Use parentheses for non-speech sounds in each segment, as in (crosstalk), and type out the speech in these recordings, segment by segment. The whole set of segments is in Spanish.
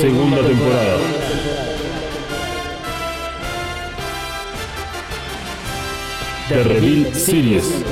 Segunda temporada. The Reveal Series.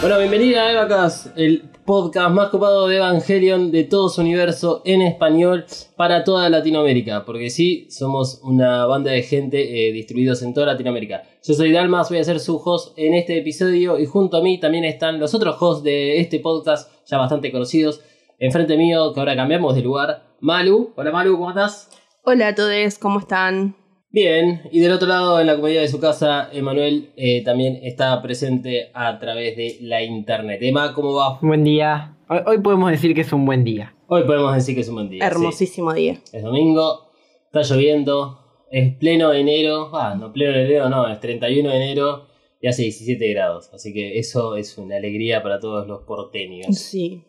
Bueno, bienvenida a Evacas, el podcast más copado de Evangelion de todo su universo en español para toda Latinoamérica. Porque sí, somos una banda de gente eh, distribuidos en toda Latinoamérica. Yo soy Dalmas, voy a ser su host en este episodio y junto a mí también están los otros hosts de este podcast, ya bastante conocidos. Enfrente mío, que ahora cambiamos de lugar, Malu. Hola Malu, ¿cómo estás? Hola a todos, ¿cómo están? Bien, y del otro lado, en la comodidad de su casa, Emanuel eh, también está presente a través de la internet. Emma, ¿cómo va? Buen día. Hoy, hoy podemos decir que es un buen día. Hoy podemos decir que es un buen día. sí. Hermosísimo día. Es domingo, está lloviendo, es pleno enero, ah, no pleno enero, no, es 31 de enero y hace 17 grados. Así que eso es una alegría para todos los porteños. Sí.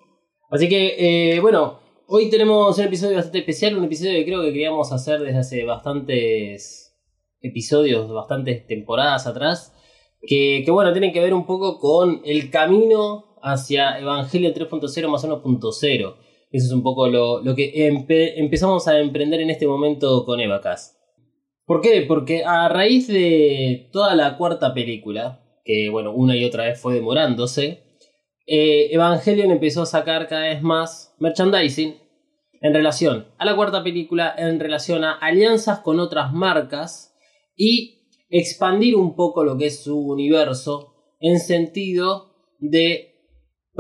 Así que, eh, bueno, hoy tenemos un episodio bastante especial, un episodio que creo que queríamos hacer desde hace bastantes episodios, bastantes temporadas atrás, que, que bueno, tienen que ver un poco con el camino hacia Evangelio 3.0 más 1.0. Eso es un poco lo, lo que empe- empezamos a emprender en este momento con Evacas. ¿Por qué? Porque a raíz de toda la cuarta película, que bueno, una y otra vez fue demorándose, eh, Evangelion empezó a sacar cada vez más merchandising en relación a la cuarta película, en relación a alianzas con otras marcas y expandir un poco lo que es su universo en sentido de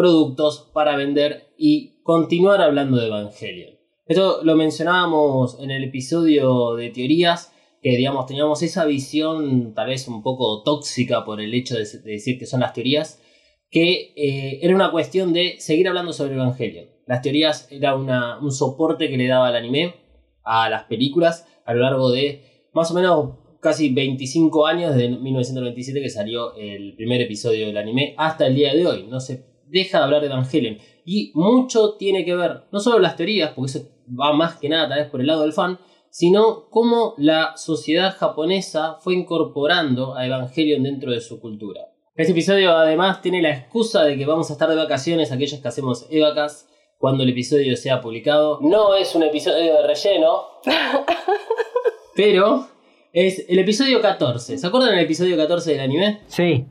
productos para vender y continuar hablando de Evangelion. Esto lo mencionábamos en el episodio de teorías, que digamos teníamos esa visión tal vez un poco tóxica por el hecho de, de decir que son las teorías, que eh, era una cuestión de seguir hablando sobre Evangelion. Las teorías era un soporte que le daba al anime, a las películas, a lo largo de más o menos casi 25 años, desde 1997 que salió el primer episodio del anime, hasta el día de hoy. No se deja de hablar de Evangelion. Y mucho tiene que ver, no solo las teorías, porque eso va más que nada tal vez por el lado del fan, sino cómo la sociedad japonesa fue incorporando a Evangelion dentro de su cultura. Este episodio además tiene la excusa de que vamos a estar de vacaciones aquellos que hacemos Evacas cuando el episodio sea publicado. No es un episodio de relleno, (laughs) pero es el episodio 14. ¿Se acuerdan del episodio 14 del anime? Sí.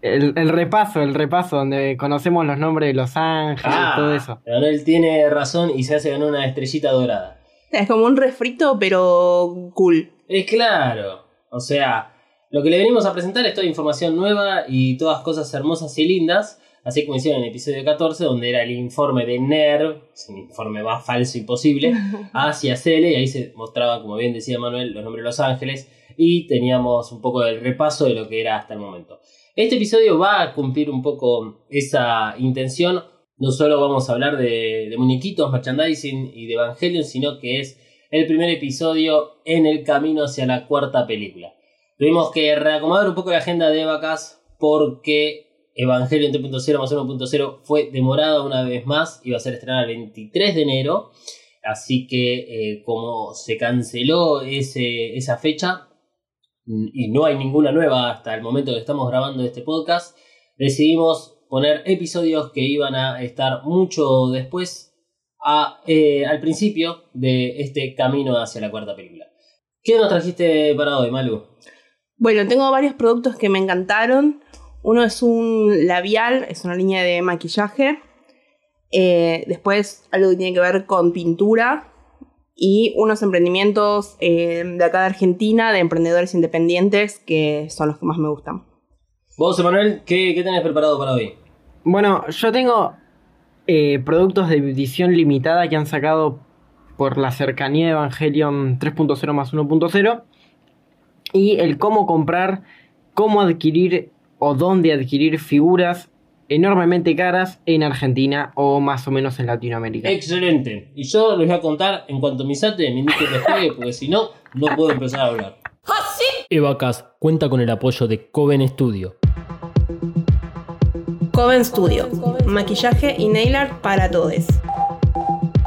El, el repaso, el repaso, donde conocemos los nombres de los ángeles y todo eso. Manuel tiene razón y se hace ganar una estrellita dorada. Es como un refrito, pero cool. Es claro. O sea, lo que le venimos a presentar es toda información nueva y todas cosas hermosas y lindas. Así como hicieron en el episodio 14, donde era el informe de NERV, es un informe más falso imposible, (laughs) hacia Cele, y ahí se mostraba, como bien decía Manuel, los nombres de los ángeles, y teníamos un poco del repaso de lo que era hasta el momento. Este episodio va a cumplir un poco esa intención. No solo vamos a hablar de, de muñequitos, merchandising y de Evangelion, sino que es el primer episodio en el camino hacia la cuarta película. Tuvimos que reacomodar un poco la agenda de Vacas porque Evangelion 3.0 más 1.0 fue demorada una vez más, iba a ser estrenada el 23 de enero, así que eh, como se canceló ese, esa fecha y no hay ninguna nueva hasta el momento que estamos grabando este podcast, decidimos poner episodios que iban a estar mucho después a, eh, al principio de este camino hacia la cuarta película. ¿Qué nos trajiste para hoy, Malu? Bueno, tengo varios productos que me encantaron. Uno es un labial, es una línea de maquillaje. Eh, después algo que tiene que ver con pintura. Y unos emprendimientos eh, de acá de Argentina, de emprendedores independientes, que son los que más me gustan. Vos, Emanuel, ¿qué, ¿qué tenés preparado para hoy? Bueno, yo tengo eh, productos de edición limitada que han sacado por la cercanía de Evangelion 3.0 más 1.0. y el cómo comprar, cómo adquirir o dónde adquirir figuras enormemente caras en Argentina o más o menos en Latinoamérica. Excelente. Y yo les voy a contar en cuanto mi sate me indique que juegue, porque si no, no puedo empezar a hablar. Evacas cuenta con el apoyo de Coven Studio. Coven Studio, maquillaje y nail art para todos.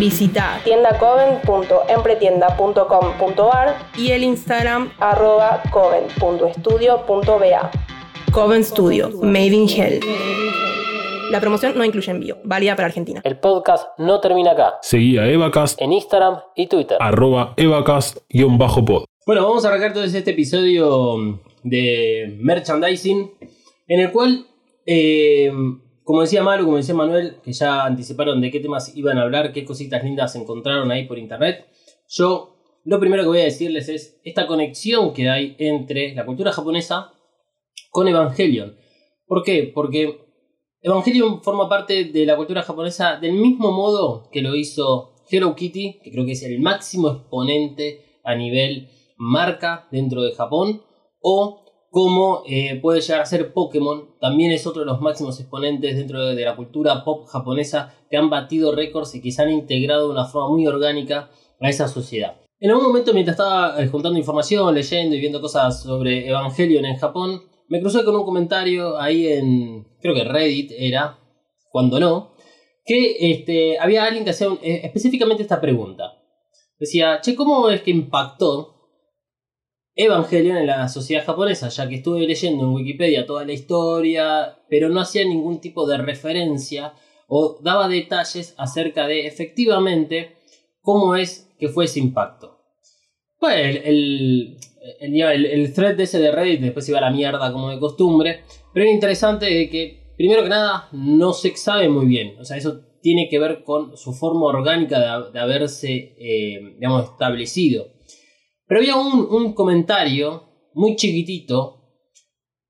Visita tiendacoven.empretienda.com.ar y el Instagram arroba coven.estudio.ba. Coven Studio, Made in Hell. La promoción no incluye envío, válida para Argentina. El podcast no termina acá. Seguí a Evacast, En Instagram y Twitter. arroba Evacast-pod. Bueno, vamos a arrancar todo este episodio de merchandising, en el cual, eh, como decía Maru, como decía Manuel, que ya anticiparon de qué temas iban a hablar, qué cositas lindas encontraron ahí por internet, yo lo primero que voy a decirles es esta conexión que hay entre la cultura japonesa con Evangelion. ¿Por qué? Porque Evangelion forma parte de la cultura japonesa del mismo modo que lo hizo Hello Kitty, que creo que es el máximo exponente a nivel marca dentro de Japón, o como eh, puede llegar a ser Pokémon, también es otro de los máximos exponentes dentro de la cultura pop japonesa que han batido récords y que se han integrado de una forma muy orgánica a esa sociedad. En algún momento, mientras estaba eh, juntando información, leyendo y viendo cosas sobre Evangelion en Japón, me crucé con un comentario ahí en, creo que Reddit era, cuando no, que este, había alguien que hacía eh, específicamente esta pregunta. Decía, che, ¿cómo es que impactó Evangelion en la sociedad japonesa? Ya que estuve leyendo en Wikipedia toda la historia, pero no hacía ningún tipo de referencia o daba detalles acerca de efectivamente cómo es que fue ese impacto. El, el, el, el- el thread de ese de Reddit después iba a la mierda como de costumbre, pero era interesante de que, primero que nada, no se sabe muy bien. O sea, eso tiene que ver con su forma orgánica de, de haberse, eh, digamos, establecido. Pero había un, un comentario muy chiquitito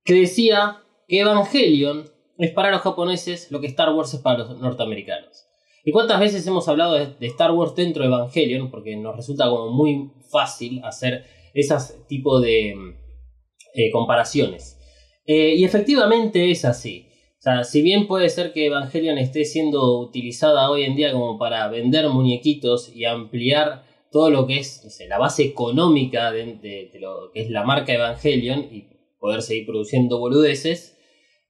que decía que Evangelion es para los japoneses lo que Star Wars es para los norteamericanos. ¿Y cuántas veces hemos hablado de, Star Wars dentro de Evangelion? Porque nos resulta como muy fácil hacer esas tipo de eh, comparaciones. Eh, y efectivamente es así. O sea, si bien puede ser que Evangelion esté siendo utilizada hoy en día como para vender muñequitos y ampliar todo lo que es la base económica de, lo que es la marca Evangelion y poder seguir produciendo boludeces,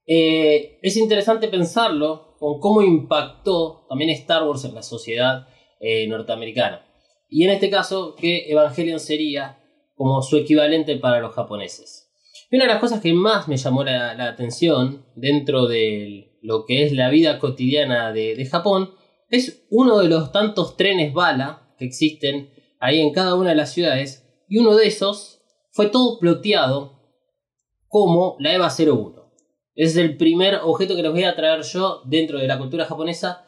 eh, es interesante pensarlo con cómo impactó también Star Wars en la sociedad eh, norteamericana. Y en este caso, que Evangelion sería como su equivalente para los japoneses. Y una de las cosas que más me llamó la, la atención dentro de lo que es la vida cotidiana de, de Japón es uno de los tantos trenes bala que existen ahí en cada una de las ciudades. Y uno de esos fue todo ploteado como la EVA 01. Ese es el primer objeto que les voy a traer yo dentro de la cultura japonesa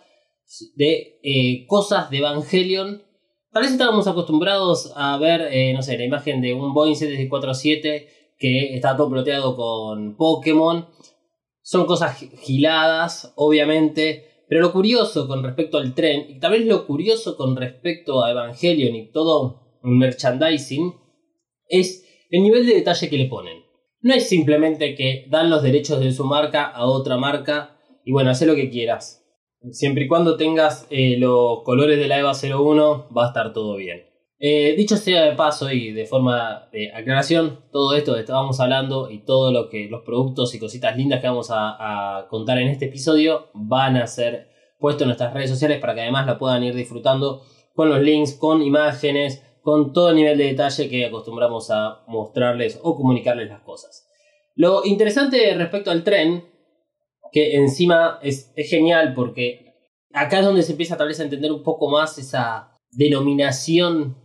de eh, cosas de Evangelion. Tal vez estábamos acostumbrados a ver, eh, no sé, la imagen de un Boeing 747 que está todo ploteado con Pokémon. Son cosas gi- giladas, obviamente. Pero lo curioso con respecto al tren, y tal vez lo curioso con respecto a Evangelion y todo un merchandising, es el nivel de detalle que le ponen. No es simplemente que dan los derechos de su marca a otra marca y bueno, haz lo que quieras. Siempre y cuando tengas eh, los colores de la EVA 01 va a estar todo bien. Eh, dicho sea de paso y de forma de aclaración, todo esto que estábamos hablando y todo lo los productos y cositas lindas que vamos a, a contar en este episodio van a ser puestos en nuestras redes sociales para que además la puedan ir disfrutando con los links, con imágenes, con todo el nivel de detalle que acostumbramos a mostrarles o comunicarles las cosas. Lo interesante respecto al tren, que encima es, es genial porque acá es donde se empieza tal vez a entender un poco más esa denominación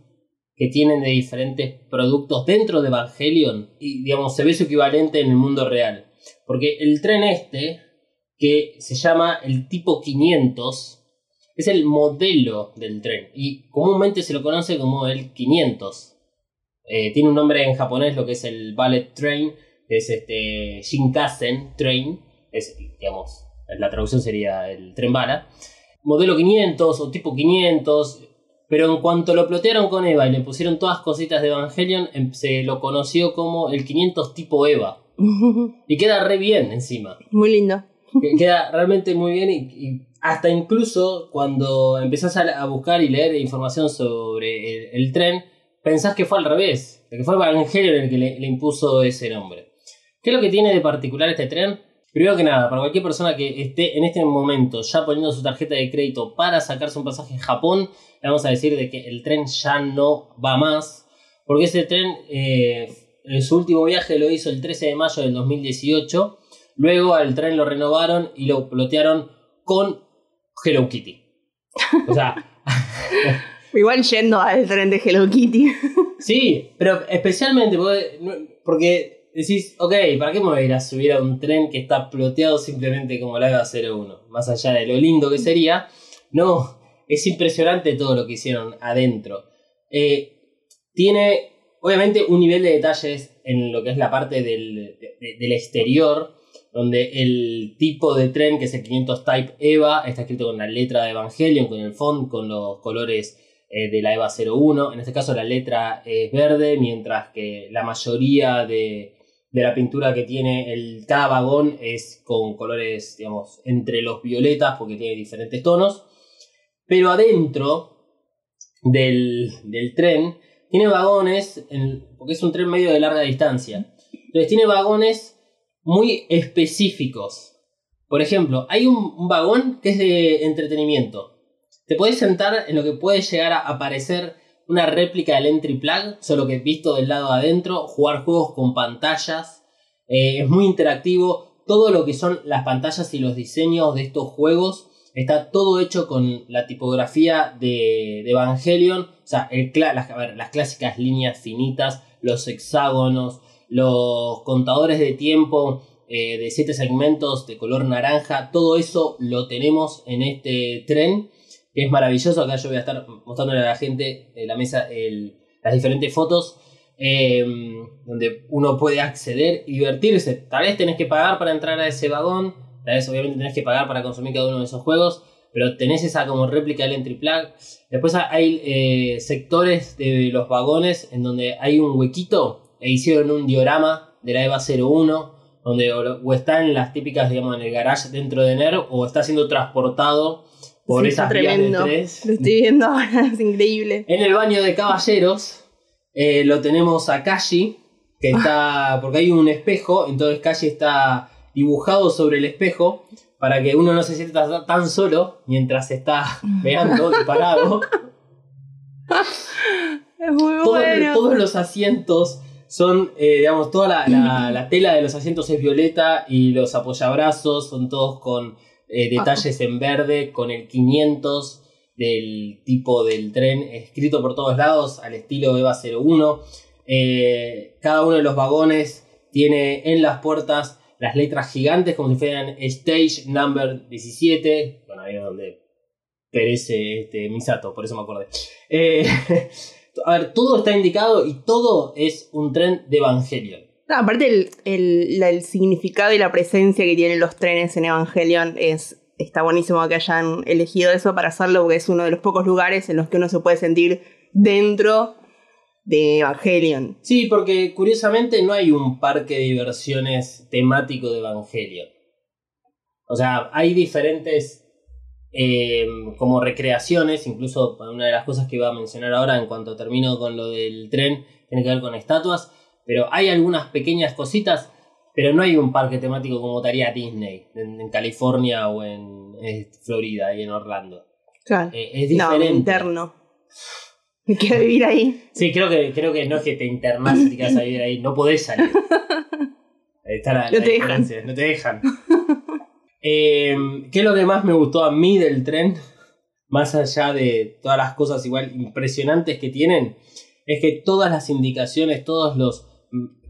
que tienen de diferentes productos dentro de Evangelion y digamos se ve su equivalente en el mundo real. Porque el tren este que se llama el tipo 500. Es el modelo del tren y comúnmente se lo conoce como el 500. Eh, tiene un nombre en japonés, lo que es el Ballet Train, es este Shinkansen Train. Digamos, la traducción sería el tren bala. Modelo 500 o tipo 500. Pero en cuanto lo plotearon con Eva y le pusieron todas cositas de Evangelion, em- se lo conoció como el 500 tipo Eva. (laughs) Y queda re bien encima. Muy lindo. Que queda realmente muy bien y, y hasta incluso cuando empezás a, a buscar y leer información sobre el, el tren, pensás que fue al revés, que fue Evangelion el que le, le impuso ese nombre. ¿Qué es lo que tiene de particular este tren? Primero que nada, para cualquier persona que esté en este momento ya poniendo su tarjeta de crédito para sacarse un pasaje en Japón, le vamos a decir de que el tren ya no va más, porque ese tren eh, en su último viaje lo hizo el 13 de mayo del 2018, luego al tren lo renovaron y lo plotearon con Hello Kitty. O sea, (laughs) Igual yendo al tren de Hello Kitty. sí, pero especialmente porque decís, ok, ¿para qué me voy a ir a subir a un tren que está ploteado simplemente como la EVA 01? Más allá de lo lindo que sería, no, es impresionante todo lo que hicieron adentro. Eh, tiene, obviamente, un nivel de detalles en lo que es la parte del, de- de- del exterior, donde el tipo de tren, que es el 500 Type EVA, está escrito con la letra de Evangelion, con el font, con los colores eh, de la EVA 01. En este caso la letra es verde, mientras que la mayoría de, de la pintura que tiene el, cada vagón es con colores, digamos, entre los violetas, porque tiene diferentes tonos. Pero adentro del, del tren tiene vagones, porque es un tren medio de larga distancia. Entonces tiene vagones muy específicos. Por ejemplo, hay un, un vagón que es de entretenimiento. Te podés sentar en lo que puede llegar a aparecer una réplica del Entry Plug, solo que visto del lado de adentro, jugar juegos con pantallas. eh, es muy interactivo. Todo lo que son las pantallas y los diseños de estos juegos está todo hecho con la tipografía de, Evangelion. O sea, el las, clásicas líneas finitas, los hexágonos, los contadores de tiempo eh, de siete segmentos de color naranja. Todo eso lo tenemos en este tren es maravilloso. Acá yo voy a estar mostrándole a la gente en la mesa las diferentes fotos eh, donde uno puede acceder y divertirse. Tal vez tenés que pagar para entrar a ese vagón, tal vez obviamente tenés que pagar para consumir cada uno de esos juegos, pero tenés esa como réplica del entry plug. Después hay eh, sectores de los vagones en donde hay un huequito e hicieron un diorama de la EVA 01 donde o está en las típicas, digamos, en el garage dentro de NER o está siendo transportado por Sí, esas vías de tremendo. tres. Lo estoy viendo ahora, (laughs) es increíble. En el baño de caballeros eh, lo tenemos a Kashi, que está. porque hay un espejo, entonces Kashi está dibujado sobre el espejo para que uno no se sienta tan- solo mientras está (laughs) veando y parado. Es muy Todos, bueno. todos los asientos son, eh, digamos, toda la, la- la tela de los asientos es violeta y los apoyabrazos son todos con eh, detalles en verde, con el 500 del tipo del tren escrito por todos lados al estilo EVA 01. Eh, cada uno de los vagones tiene en las puertas las letras gigantes como si fueran Stage Number 17. Bueno, ahí es donde perece este Misato, por eso me acordé. Eh, (laughs) a ver, todo está indicado y todo es un tren de Evangelion. Aparte el, el- significado y la presencia que tienen los trenes en Evangelion es está buenísimo que hayan elegido eso para hacerlo porque es uno de los pocos lugares en los que uno se puede sentir dentro de Evangelion. Sí, porque curiosamente no hay un parque de diversiones temático de Evangelion. O sea, hay diferentes eh, como recreaciones, incluso una de las cosas que iba a mencionar ahora en cuanto termino con lo del tren, tiene que ver con estatuas, pero hay algunas pequeñas cositas, pero no hay un parque temático como estaría Disney, en, en California o en eh, Florida y en Orlando. Claro. Eh, es no, diferente. interno. Me quiero vivir ahí. Sí, creo que, creo que no es que te internás y te quedas a vivir ahí, no podés salir. (laughs) Ahí está la, No la te dejan. diferencia, no te dejan. Eh, ¿Qué es lo que más me gustó a mí del tren? Más allá de todas las cosas igual impresionantes que tienen, es que todas las indicaciones, todos los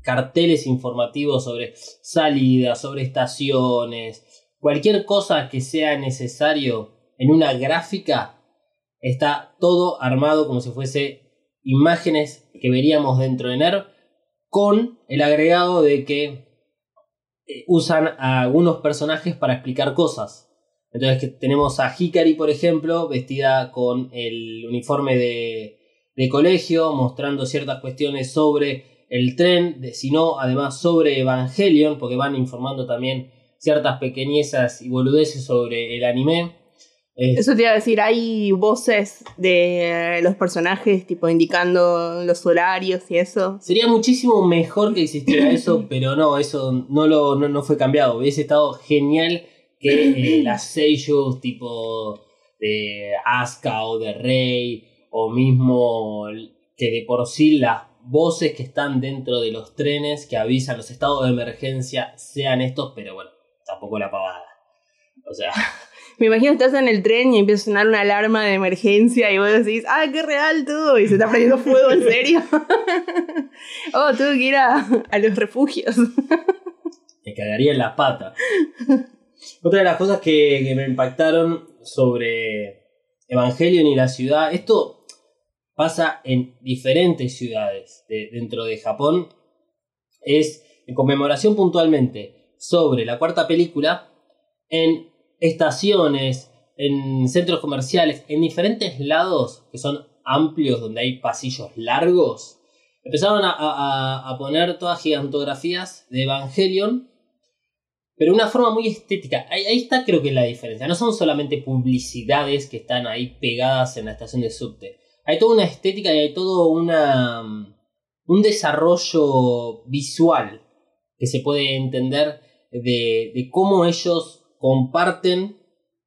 carteles informativos sobre salidas, sobre estaciones, cualquier cosa que sea necesario en una gráfica, está todo armado como si fuese imágenes que veríamos dentro de NERV, con el agregado de que eh, usan a algunos personajes para explicar cosas. Entonces tenemos a Hikari, por ejemplo, vestida con el uniforme de, de colegio, mostrando ciertas cuestiones sobre el tren, sino además sobre Evangelion, porque van informando también ciertas pequeñezas y boludeces sobre el anime. Eh, Eso te iba a decir, hay voces de los personajes, tipo indicando los horarios y eso. Sería muchísimo mejor que existiera (coughs) eso, pero no, eso no, lo, no, no fue cambiado. Hubiese estado genial que eh, (coughs) las seiyus tipo de Asuka o de Rey, o mismo que de por sí las voces que están dentro de los trenes que avisan los estados de emergencia sean estos, pero bueno, tampoco la pavada. O sea, (laughs) Me imagino que estás en el tren y empieza a sonar una alarma de emergencia y vos decís, ¡ah, qué real todo! Y se está prendiendo fuego, ¿en serio? (laughs) oh, tuve que ir a, a los refugios. (laughs) me cagaría en la pata. Otra de las cosas que, que me impactaron sobre Evangelion y la ciudad, esto pasa en diferentes ciudades de- dentro de Japón, es en conmemoración puntualmente sobre la cuarta película, en estaciones, en centros comerciales, en diferentes lados que son amplios, donde hay pasillos largos, empezaron a, a- poner todas gigantografías de Evangelion pero de una forma muy estética. Ahí, ahí está creo que la diferencia. No son solamente publicidades que están ahí pegadas en la estación de subte. Hay toda una estética y hay todo una, un desarrollo visual que se puede entender de, de cómo ellos comparten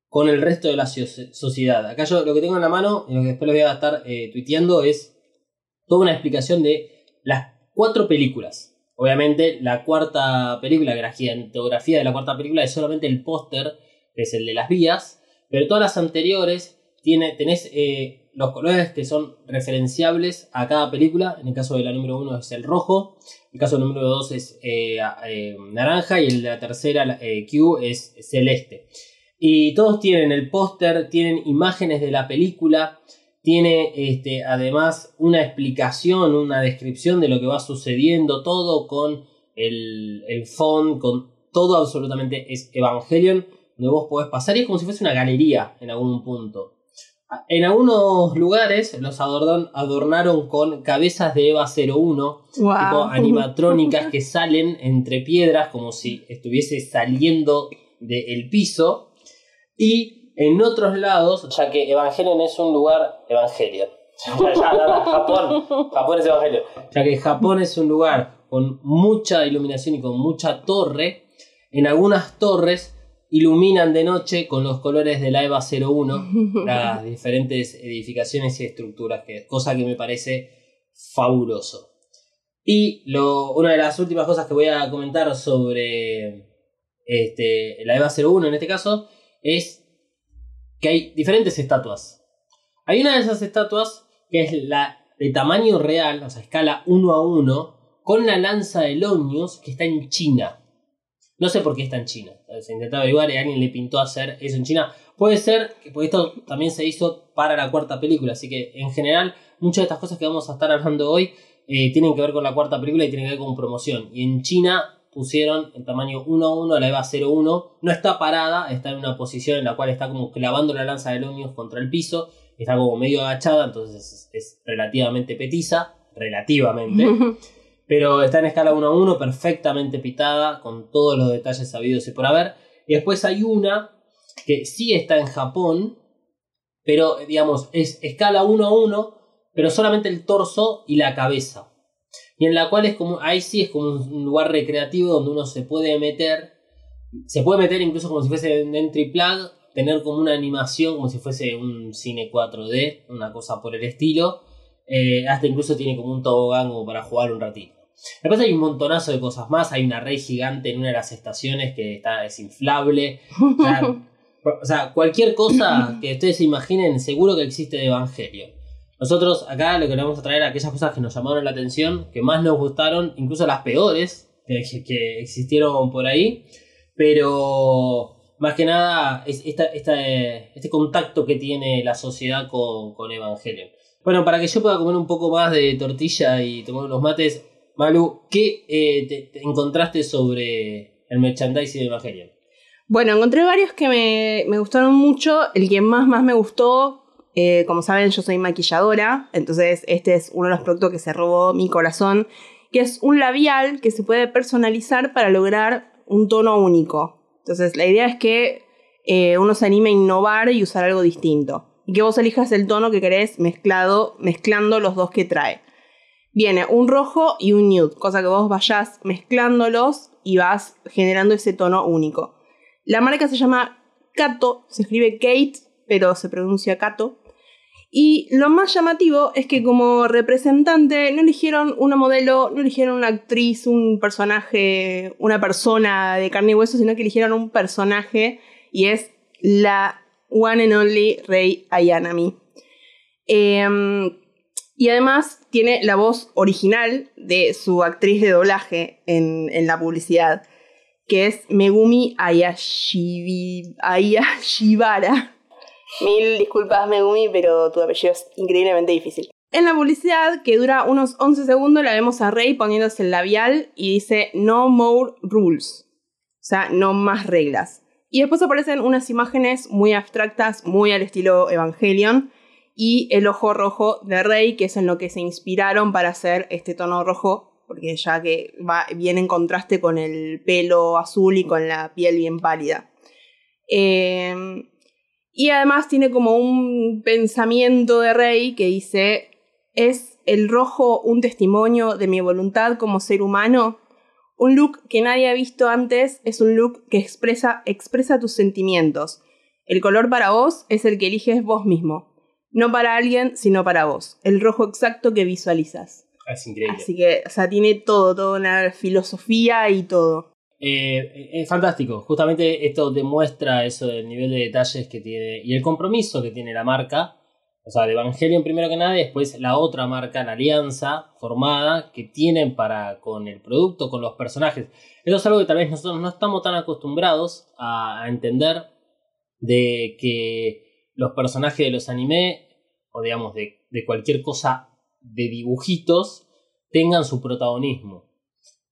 con el resto de la soci- sociedad. Acá yo lo que tengo en la mano y lo que después lo voy a estar eh, tuiteando es toda una explicación de las cuatro películas. Obviamente, la cuarta película, que la gigantografía de la cuarta película es solamente el póster, que es el de las vías, pero todas las anteriores tiene, tenés eh, los colores que son referenciables a cada película. En el caso de la número uno es el rojo, en el caso del número dos es eh, eh, naranja y de la tercera, eh, Q, es celeste. Y todos tienen el póster, tienen imágenes de la película, tiene este, además una explicación, una descripción de lo que va sucediendo, todo con el, el font, con todo absolutamente es Evangelion, donde vos podés pasar y es como si fuese una galería en algún punto. En algunos lugares los adornaron con cabezas de Eva 01, tipo animatrónicas que salen entre piedras como si estuviese saliendo del piso. Y en otros lados, ya que Evangelion es un lugar. Evangelion. (laughs) Ya, ya, ya, ya, Japón. Japón es Evangelion. Ya que Japón es un lugar con mucha iluminación y con mucha torre. En algunas torres iluminan de noche con los colores de la EVA 01 (laughs) las diferentes edificaciones y estructuras, que, cosa que me parece fabuloso. Y lo, una de las últimas cosas que voy a comentar sobre este, la EVA 01 en este caso es que hay diferentes estatuas. Hay una de esas estatuas que es la de tamaño real, o sea, escala 1 a 1, con la lanza de Lonius que está en China. No sé por qué está en China. Se intentó averiguar y alguien le pintó hacer eso en China. Puede ser que porque esto también se hizo para la cuarta película. Así que en general, muchas de estas cosas que vamos a estar hablando hoy eh, tienen que ver con la cuarta película y tienen que ver con promoción. Y en China pusieron el tamaño 1 a 1 la EVA 01. No está parada, está en una posición en la cual está como clavando la lanza de Lonius contra el piso. Está como medio agachada, entonces es, es relativamente petiza. Relativamente. (laughs) pero está en escala 1 a 1, perfectamente pitada, con todos los detalles sabidos y por haber. Y después hay una que sí está en Japón, pero digamos, es escala 1 a 1, pero solamente el torso y la cabeza. Y en la cual es como, ahí sí es como un lugar recreativo donde uno se puede meter, se puede meter incluso como si fuese un entry plug, tener como una animación, como si fuese un cine 4D, una cosa por el estilo. Eh, hasta incluso tiene como un tobogán como para jugar un ratito. Después hay un montonazo de cosas más. Hay una red gigante en una de las estaciones que está, es inflable. O sea, (laughs) o sea, cualquier cosa que ustedes se imaginen, seguro que existe de Evangelio. Nosotros acá lo que le vamos a traer aquellas cosas que nos llamaron la atención, que más nos gustaron, incluso las peores que, que- existieron por ahí. Pero más que nada es esta, esta, este contacto que tiene la sociedad con, con Evangelion. Bueno, para que yo pueda comer un poco más de tortilla y tomar unos mates, Malu, ¿qué eh, te, te encontraste sobre el merchandising de Evangelion? Bueno, encontré varios que me, me gustaron mucho. El que más, más me gustó, eh, como saben, yo soy maquilladora, entonces este es uno de los productos que se robó mi corazón, que es un labial que se puede personalizar para lograr un tono único. Entonces, la idea es que eh, uno se anime a innovar y usar algo distinto. Y que vos elijas el tono que querés mezclado, mezclando los dos que trae. Viene un rojo y un nude, cosa que vos vayas mezclándolos y vas generando ese tono único. La marca se llama Kato, se escribe Kate, pero se pronuncia Kato. Y lo más llamativo es que como representante no eligieron una modelo, no eligieron una actriz, un personaje, una persona de carne y hueso, sino que eligieron un personaje y es la one and only Rei Ayanami. Em, y además tiene la voz original de su actriz de doblaje en, en la publicidad, que es Megumi Ayashibara. (laughs) Mil disculpas, Megumi, pero tu apellido es increíblemente difícil. En la publicidad, que dura unos 11 segundos, la vemos a Rey poniéndose el labial y dice No more rules. O sea, no más reglas. Y después aparecen unas imágenes muy abstractas, muy al estilo Evangelion. Y el ojo rojo de Rey, que es en lo que se inspiraron para hacer este tono rojo, porque ya que va bien en contraste con el pelo azul y con la piel bien pálida. Eh, y además tiene como un pensamiento de Rey que dice, ¿es el rojo un testimonio de mi voluntad como ser humano? Un look que nadie ha visto antes es un look que expresa, expresa tus sentimientos. El color para vos es el que eliges vos mismo. No para alguien, sino para vos. El rojo exacto que visualizas. Es increíble. Así que, o sea, tiene todo, toda una filosofía y todo. Eh, es fantástico. Justamente esto demuestra eso del nivel de detalles que tiene y el compromiso que tiene la marca. O sea, de Evangelion primero que nada y después la otra marca, la alianza formada que tienen para con el producto, con los personajes. Eso es algo que tal vez nosotros no estamos tan acostumbrados a, a entender de que los personajes de los anime o digamos de, de cualquier cosa de dibujitos tengan su protagonismo.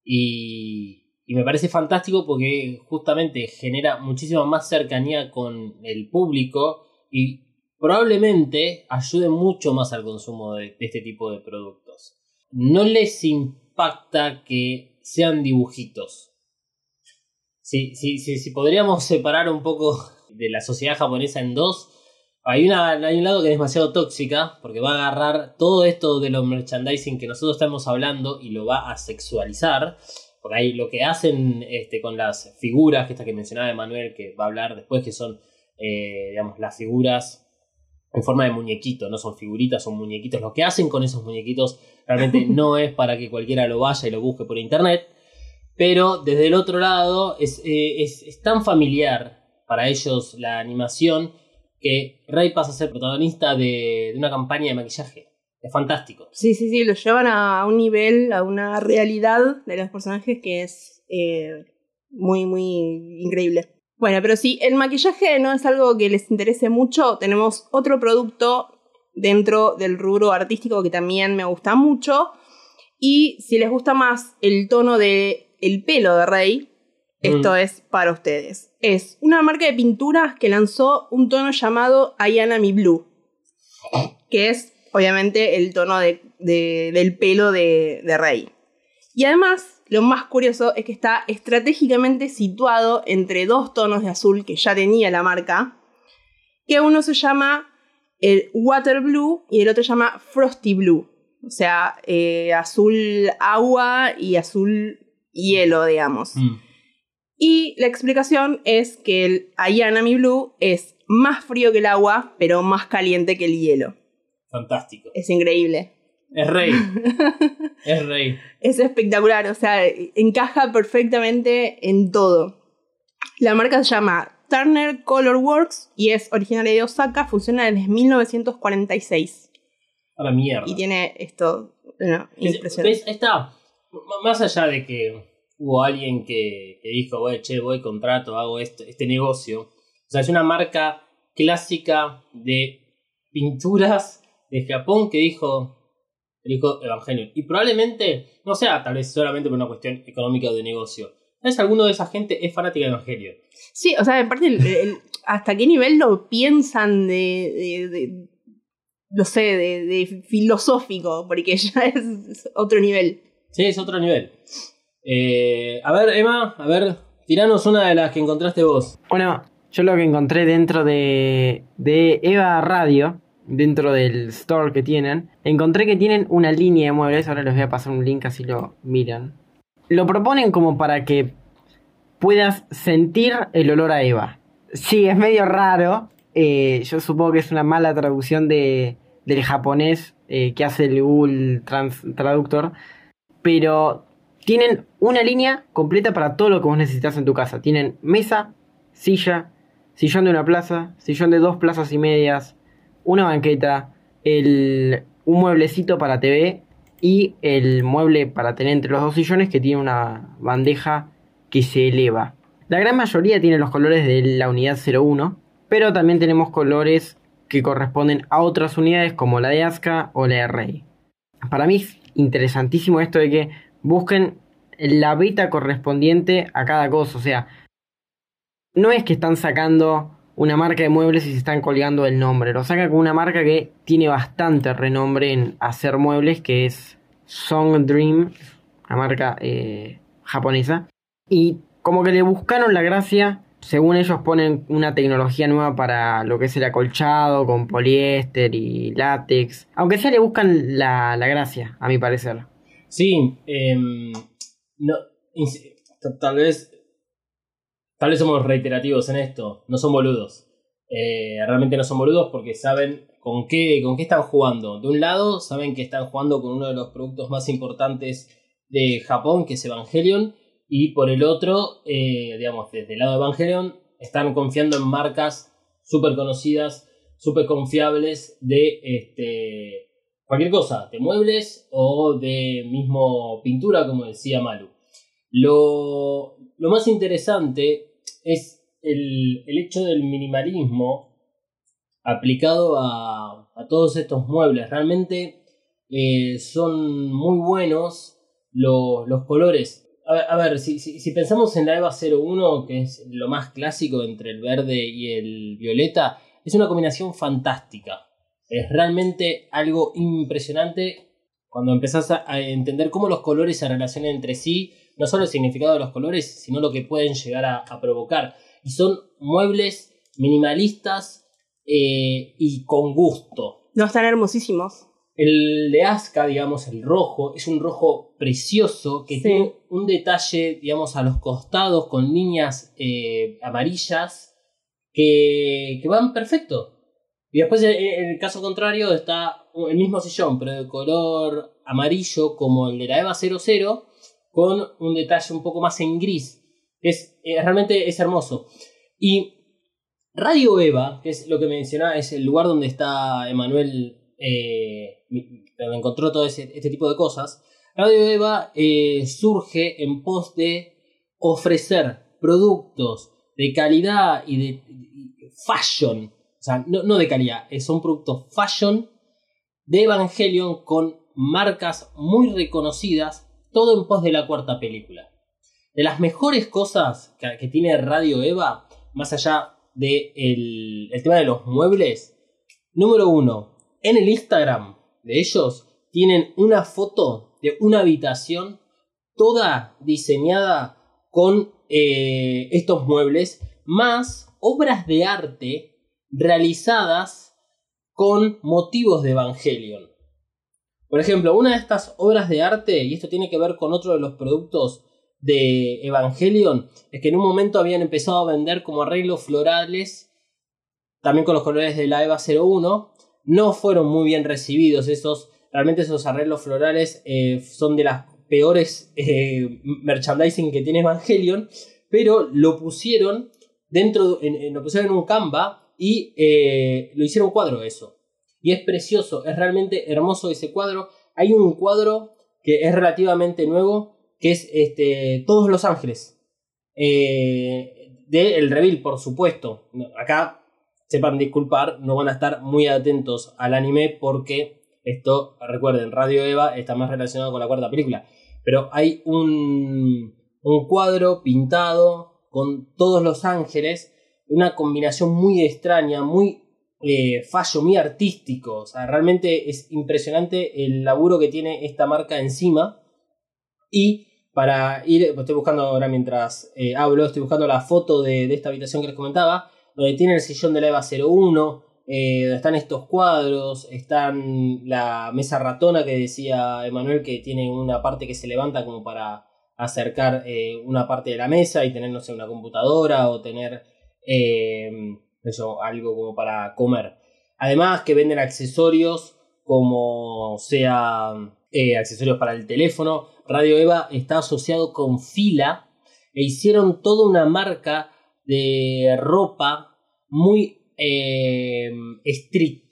Y, y me parece fantástico porque justamente genera muchísima más cercanía con el público y probablemente ayude mucho más al consumo de, este tipo de productos. No les impacta que sean dibujitos. Si, si, si, si podríamos (laughs) separar un poco de la sociedad japonesa en dos, hay, una, hay un lado que es demasiado tóxica, porque va a agarrar todo esto de los merchandising que nosotros estamos hablando y lo va a sexualizar. Porque ahí lo que hacen este, con las figuras, que esta que mencionaba Emanuel, que va a hablar después, que son, eh, digamos, las figuras en forma de muñequito, no son figuritas, son muñequitos. Lo que hacen con esos muñequitos realmente (laughs) no es para que cualquiera lo vaya y lo busque por internet. Pero desde el otro lado es, eh, es, es tan familiar para ellos la animación que Rey pasa a ser protagonista de, una campaña de maquillaje. Es fantástico. Sí, sí, sí, lo llevan a un nivel, a una realidad de los personajes que es eh, muy, muy increíble. Bueno, pero si el maquillaje no es algo que les interese mucho, tenemos otro producto dentro del rubro artístico que también me gusta mucho. Y si les gusta más el tono de el pelo de Rey, esto Mm. es para ustedes. Es una marca de pinturas que lanzó un tono llamado Ayanami Blue, que es obviamente el tono de- de- del pelo de, de Rey. Y además, lo más curioso es que está estratégicamente situado entre dos tonos de azul que ya tenía la marca, que uno se llama el Water Blue y el otro se llama Frosty Blue. O sea, eh, azul agua y azul hielo, digamos. Mm. Y la explicación es que el Ayanami Blue es más frío que el agua, pero más caliente que el hielo. Fantástico. Es increíble. Es Rey. (laughs) es Rey. Es espectacular, o sea, encaja perfectamente en todo. La marca se llama Turner Color Works y es originaria de Osaka, funciona desde 1946. A la mierda. Y tiene esto, bueno, Es- impresionante. ¿ves? Está, más allá de que hubo alguien que, que dijo, "Bueno, che, voy, contrato, hago esto, este negocio. O sea, es una marca clásica de pinturas de Japón que dijo, dijo Evangelion. Y probablemente no sea tal vez solamente por una cuestión económica o de negocio. Tal vez alguno de esa gente es fanática de Evangelion. Sí, o sea, el- el- ¿hasta qué nivel lo piensan de, de- de- no sé, de, de filosófico? Porque ya es otro nivel. Sí, es otro nivel. Eh, a ver, Emma, a ver, tiranos una de las que encontraste vos. Bueno, yo lo que encontré dentro de, de Eva Radio, dentro del store que tienen, encontré que tienen una línea de muebles. Ahora les voy a pasar un link así lo miran. Lo proponen como para que puedas sentir el olor a Eva. Sí, es medio raro. eh, yo supongo que es una mala traducción de, del japonés eh, que hace el Google Trans- Traductor. Pero tienen una línea completa para todo lo que vos necesitas en tu casa. Tienen mesa, silla, sillón de una plaza, sillón de dos plazas y medias, una banqueta, un mueblecito para TV y el mueble para tener entre los dos sillones que tiene una bandeja que se eleva. La gran mayoría tiene los colores de la unidad 01, pero también tenemos colores que corresponden a otras unidades como la de Asuka o la de Rey. Para mí es interesantísimo esto de que busquen la beta correspondiente a cada cosa. O sea, no es que están sacando una marca de muebles y se están colgando el nombre. Lo sacan con una marca que tiene bastante renombre en hacer muebles, que es Song Dream, una marca eh, japonesa. Y como que le buscaron la gracia. Según ellos ponen una tecnología nueva para lo que es el acolchado con poliéster y látex. Aunque sea le buscan la, la gracia, a mi parecer. Sí, em, no, tal vez tal vez somos reiterativos en esto, no son boludos. Eh, realmente no son boludos porque saben con qué, con qué están jugando. De un lado, saben que están jugando con uno de los productos más importantes de Japón, que es Evangelion, y por el otro, eh, digamos, desde el lado de Evangelion, están confiando en marcas súper conocidas, súper confiables de este, cualquier cosa, de muebles o de mismo pintura, como decía Malu. Lo, lo más interesante es el, el hecho del minimalismo aplicado a, a todos estos muebles. Realmente eh, son muy buenos lo- los colores. A ver, si- si pensamos en la EVA 01, que es lo más clásico entre el verde y el violeta, es una combinación fantástica. Es realmente algo impresionante cuando empezás a, entender cómo los colores se relacionan entre sí, no solo el significado de los colores, sino lo que pueden llegar a, a provocar. Y son muebles minimalistas eh, y con gusto. No están hermosísimos. El de Asuka, digamos, el rojo, es un rojo precioso que Sí. tiene un detalle, digamos, a los costados con líneas eh, amarillas que, que van perfecto. Y después, en el caso contrario, está el mismo sillón, pero de color amarillo como el de la EVA 00, con un detalle un poco más en gris. Es, eh, realmente es hermoso. Y Radio Eva, que es lo que mencionaba, es el lugar donde está Emanuel, eh, donde encontró todo ese- este tipo de cosas. Radio Eva eh, surge en pos de ofrecer productos de calidad y de fashion. No, no de calidad, son productos fashion de Evangelion con marcas muy reconocidas, todo en pos de la cuarta película. De las mejores cosas que, tiene Radio Eva, más allá del de tema de los muebles, número uno, en el Instagram de ellos tienen una foto de una habitación toda diseñada con eh, estos muebles, más obras de arte realizadas con motivos de Evangelion. Por ejemplo, una de estas obras de arte, y esto tiene que ver con otro de los productos de Evangelion, es que en un momento habían empezado a vender como arreglos florales, también con los colores de la EVA 01, no fueron muy bien recibidos esos, realmente esos arreglos florales eh, son de las peores eh, merchandising que tiene Evangelion, pero lo pusieron dentro, en- lo pusieron en un Canva y eh, lo hicieron cuadro eso. Y es precioso, es realmente hermoso ese cuadro. Hay un cuadro que es relativamente nuevo, que es este, Todos los Ángeles. Eh, de El Reveal, por supuesto. Acá, sepan disculpar, no van a estar muy atentos al anime porque esto, recuerden, Radio Eva está más relacionado con la cuarta película. Pero hay un, un cuadro pintado con todos los ángeles, una combinación muy extraña, muy eh, fallo, muy artístico. O sea, realmente es impresionante el laburo que tiene esta marca encima. Y para ir, estoy buscando ahora mientras eh, hablo, estoy buscando la foto de, de esta habitación que les comentaba, donde tiene el sillón de la EVA 01, eh, donde están estos cuadros, están la mesa ratona que decía Emanuel que tiene una parte que se levanta como para acercar eh, una parte de la mesa y tener, no sé, una computadora o tener eh, eso, algo como para comer. Además que venden accesorios como sea eh, accesorios para el teléfono. Radio Eva está asociado con Fila e hicieron toda una marca de ropa muy eh, street.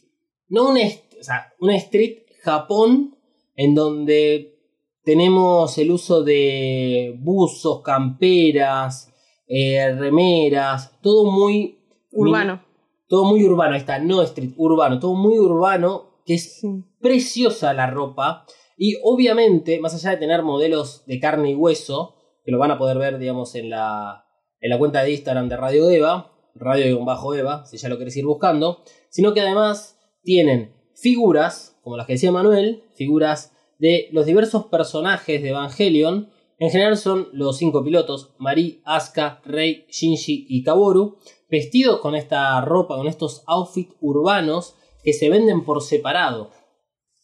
No una, o sea, una street Japón en donde tenemos el uso de buzos, camperas, eh, remeras, todo muy Urbano. todo muy urbano, ahí está, no street, urbano, todo muy urbano, que es Sí. preciosa la ropa. Y obviamente, más allá de tener modelos de carne y hueso, que lo van a poder ver, digamos, en la, en la cuenta de Instagram de Radio Eva, Radio-Eva, si ya lo querés ir buscando, sino que además tienen figuras, como las que decía Manuel, figuras de los diversos personajes de Evangelion. En general son los cinco pilotos, Mari, Asuka, Rei, Shinji y Kaworu, vestidos con esta ropa, con estos outfits urbanos que se venden por separado.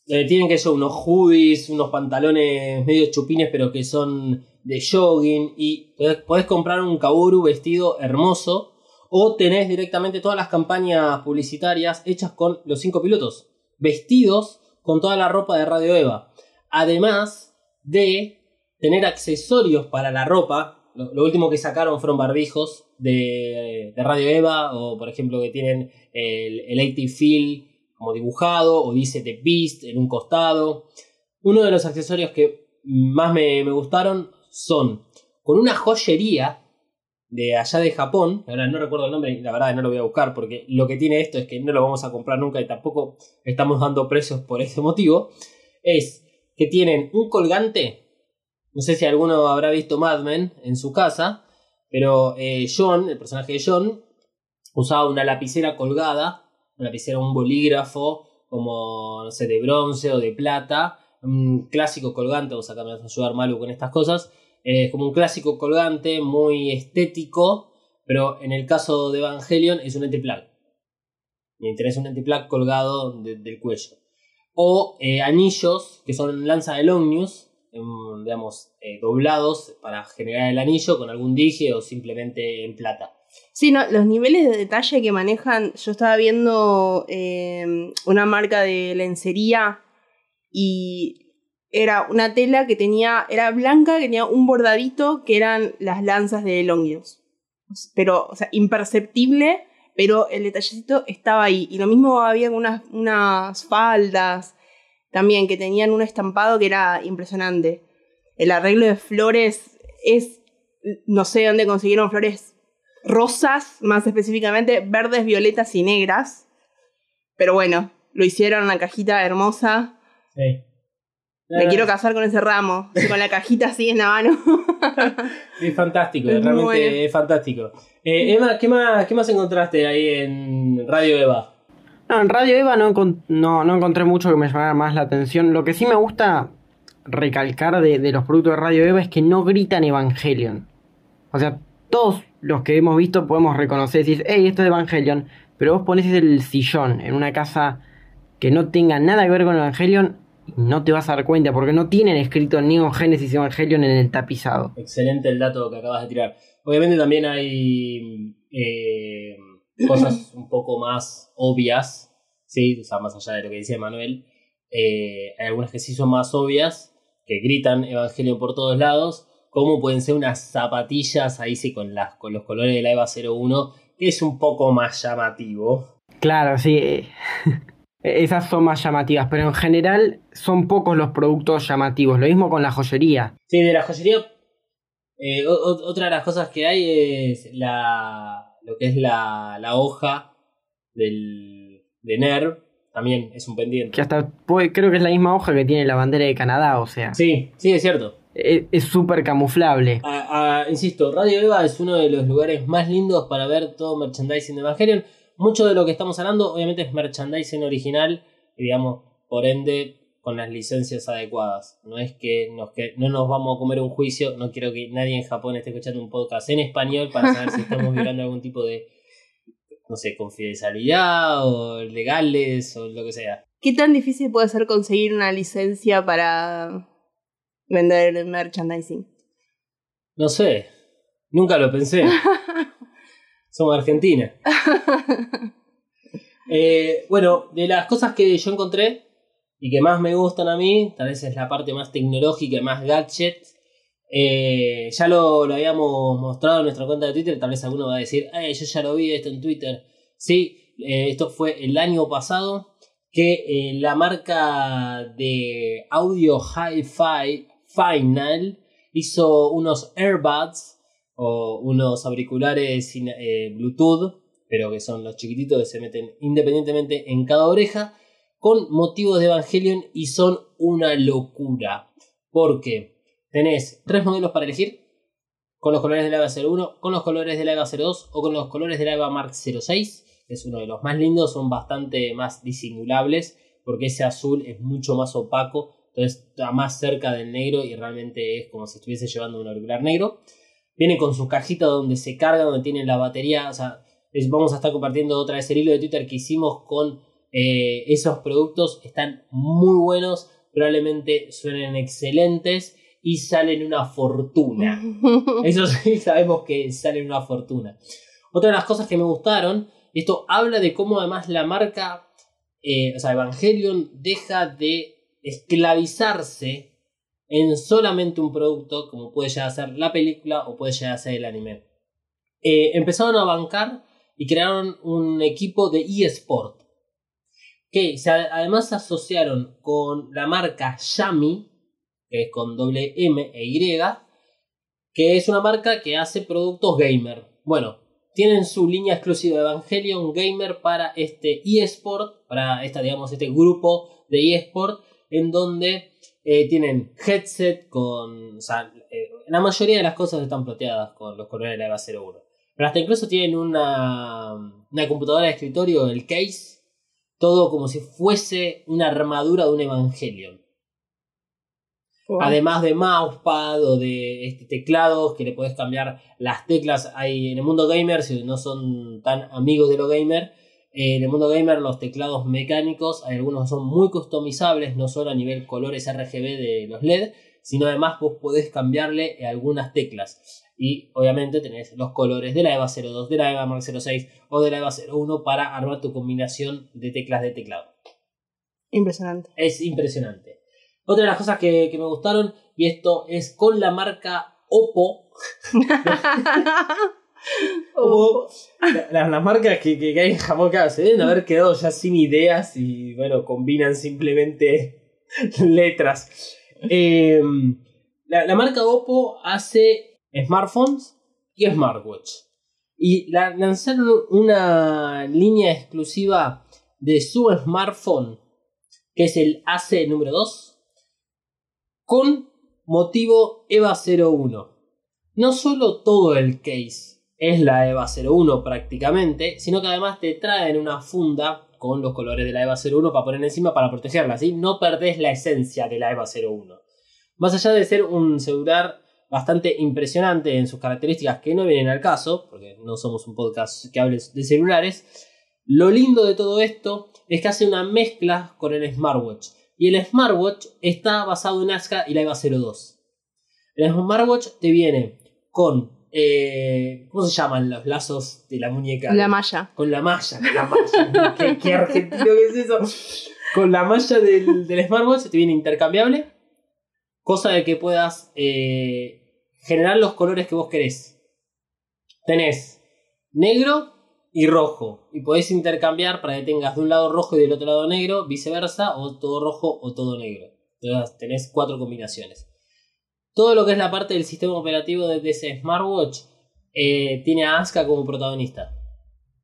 Eh, tienen que ser unos hoodies, unos pantalones medio chupines, pero que son de jogging. Y podés, comprar un Kaworu vestido hermoso. O tenés directamente todas las campañas publicitarias hechas con los cinco pilotos. Vestidos con toda la ropa de Radio Eva. Además de tener accesorios para la ropa. Lo, último que sacaron fueron barbijos de, de Radio Eva. O por ejemplo que tienen el, el 80 Feel como dibujado. O dice The Beast en un costado. Uno de los accesorios que más me, me gustaron son con una joyería de allá de Japón, ahora no recuerdo el nombre y la verdad no lo voy a buscar porque lo que tiene esto es que no lo vamos a comprar nunca y tampoco estamos dando precios por ese motivo, es que tienen un colgante, no sé si alguno habrá visto Mad Men en su casa, pero eh, John, el personaje de John, usaba una lapicera colgada, una lapicera, un bolígrafo, como, no sé, de bronce o de plata, un clásico colgante, vamos acá me vas a ayudar Malu con estas cosas, es como un clásico colgante muy estético, pero en el caso de Evangelion es un antiplug. Y tenés un antiplug colgado de- del cuello. O eh, anillos que son lanza de Longnews, em, digamos, eh, doblados para generar el anillo con algún dije o simplemente en plata. Sí, no, los niveles de detalle que manejan, yo estaba viendo eh, una marca de lencería y era una tela que tenía, era blanca, que tenía un bordadito que eran las lanzas de Longius. Pero, o sea, imperceptible, pero el detallecito estaba ahí. Y lo mismo había con unas, unas faldas también que tenían un estampado que era impresionante. El arreglo de flores es, no sé dónde consiguieron flores rosas, más específicamente verdes, violetas y negras. Pero bueno, lo hicieron en una cajita hermosa. Me quiero casar con ese ramo, (laughs) con la cajita así en la mano. (laughs) Es fantástico, Es realmente bueno. es fantástico. Eh, Emma, ¿qué más, ¿qué más encontraste ahí en Radio Eva? No, en Radio Eva no, no, no encontré mucho que me llamara más la atención. Lo que sí me gusta recalcar de, de los productos de Radio Eva es que no gritan Evangelion. O sea, todos los que hemos visto podemos reconocer y decir, hey, esto es Evangelion. Pero vos pones el sillón en una casa que no tenga nada que ver con Evangelion y no te vas a dar cuenta porque no tienen escrito Neon Genesis Evangelion en el tapizado. Excelente el dato que acabas de tirar. Obviamente también hay eh, cosas un poco más obvias, ¿sí? O sea, más allá de lo que decía Manuel. Eh, hay algunas que sí son más obvias, que gritan Evangelio por todos lados, como pueden ser unas zapatillas, ahí sí, con, las, con los colores de la EVA 01, que es un poco más llamativo. Claro, sí. (laughs) esas son más llamativas, pero en general son pocos los productos llamativos. Lo mismo con la joyería. Sí, de la joyería. eh, o- otra de las cosas que hay es la. Lo que es la, la hoja del, de NERV. También es un pendiente. Que hasta puede- creo que es la misma hoja que tiene la bandera de Canadá, o sea, Sí, sí, es cierto. es es súper camuflable. Insisto, Radio Eva es uno de los lugares más lindos para ver todo merchandising de Evangelion. Mucho de lo que estamos hablando, obviamente, es merchandising original, y digamos, por ende, con las licencias adecuadas. No es que, nos, que no nos vamos a comer un juicio, no quiero que nadie en Japón esté escuchando un podcast en español para saber si estamos (laughs) violando algún tipo de, no sé, confidencialidad o legales o lo que sea. ¿Qué tan difícil puede ser conseguir una licencia para vender merchandising? No sé, nunca lo pensé. (laughs) Somos Argentina. (laughs) Eh, bueno, de las cosas que yo encontré y que más me gustan a mí, tal vez es la parte más tecnológica, más gadget. eh, ya lo, lo habíamos mostrado en nuestra cuenta de Twitter. Tal vez alguno va a decir, "Ay, yo ya lo vi esto en Twitter. Sí, eh, esto fue el año pasado que eh, la marca de audio Hi-Fi Final hizo unos earbuds o unos auriculares eh, Bluetooth, pero que son los chiquititos que se meten independientemente en cada oreja, con motivos de Evangelion y son una locura. Porque tenés tres modelos para elegir, con los colores de la EVA 01, con los colores de la EVA 02 o con los colores de la EVA Mark 06, que es uno de los más lindos, son bastante más disimulables, porque ese azul es mucho más opaco, entonces está más cerca del negro y realmente es como si estuviese llevando un auricular negro. Viene con su cajita donde se carga, donde tiene la batería. O sea, vamos a estar compartiendo otra vez el hilo de Twitter que hicimos con eh, esos productos. Están muy buenos, probablemente suenen excelentes y salen una fortuna. (laughs) Eso sí sabemos que salen una fortuna. Otra de las cosas que me gustaron, esto habla de cómo además la marca, eh, o sea, Evangelion deja de esclavizarse en solamente un producto, como puede llegar a ser la película o puede llegar a ser el anime. Eh, empezaron a bancar y crearon un equipo de eSport. Que además se asociaron con la marca Yami, que es con doble M e Y, que es una marca que hace productos gamer. Bueno, tienen su línea exclusiva Evangelion Gamer para este eSport, para esta, digamos, este grupo de eSport, en donde eh, tienen headset con. O sea, eh, la mayoría de las cosas están ploteadas con los colores de la EVA 01. Pero hasta incluso tienen una, una computadora de escritorio, el case, todo como si fuese una armadura de un Evangelion. Además de mousepad o de este, teclados que le puedes cambiar las teclas. Hay en el mundo gamer, si no son tan amigos de lo gamer, eh, en el mundo gamer los teclados mecánicos, hay algunos que son muy customizables, no solo a nivel colores RGB de los LED, sino además vos podés cambiarle algunas teclas. Y obviamente tenés los colores de la EVA 02, de la EVA Mark 06 o de la EVA 01 para armar tu combinación de teclas de teclado. Impresionante. Es impresionante. Otra de las cosas que, que me gustaron, y esto es con la marca Oppo. (laughs) Oppo, la- la- las marcas que, que, que hay en Japón, se deben haber quedado ya sin ideas y bueno, combinan simplemente (laughs) letras. Eh, la, la marca Oppo hace smartphones y smartwatch. Y la- lanzaron una línea exclusiva de su smartphone, que es el AC número 2, con motivo EVA 01. No solo todo el case es la EVA 01 prácticamente, sino que además te traen una funda con los colores de la EVA 01 para poner encima para protegerla, ¿sí? No perdés la esencia de la EVA 01. Más allá de ser un celular bastante impresionante en sus características que no vienen al caso, porque no somos un podcast que hable de celulares, lo lindo de todo esto es que hace una mezcla con el smartwatch. Y el smartwatch está basado en ASCA y la EVA 02. El smartwatch te viene con... eh, ¿Cómo se llaman los lazos de la muñeca? La malla. Con la malla, la malla. (laughs) ¿Qué, qué argentino que es eso? Con la malla del, del smartwatch te viene intercambiable. Cosa de que puedas eh, generar los colores que vos querés. Tenés negro, y rojo. Y podés intercambiar para que tengas de un lado rojo y del otro lado negro, viceversa, o todo rojo o todo negro. Entonces tenés cuatro combinaciones. Todo lo que es la parte del sistema operativo de ese smartwatch eh, tiene a Asuka como protagonista.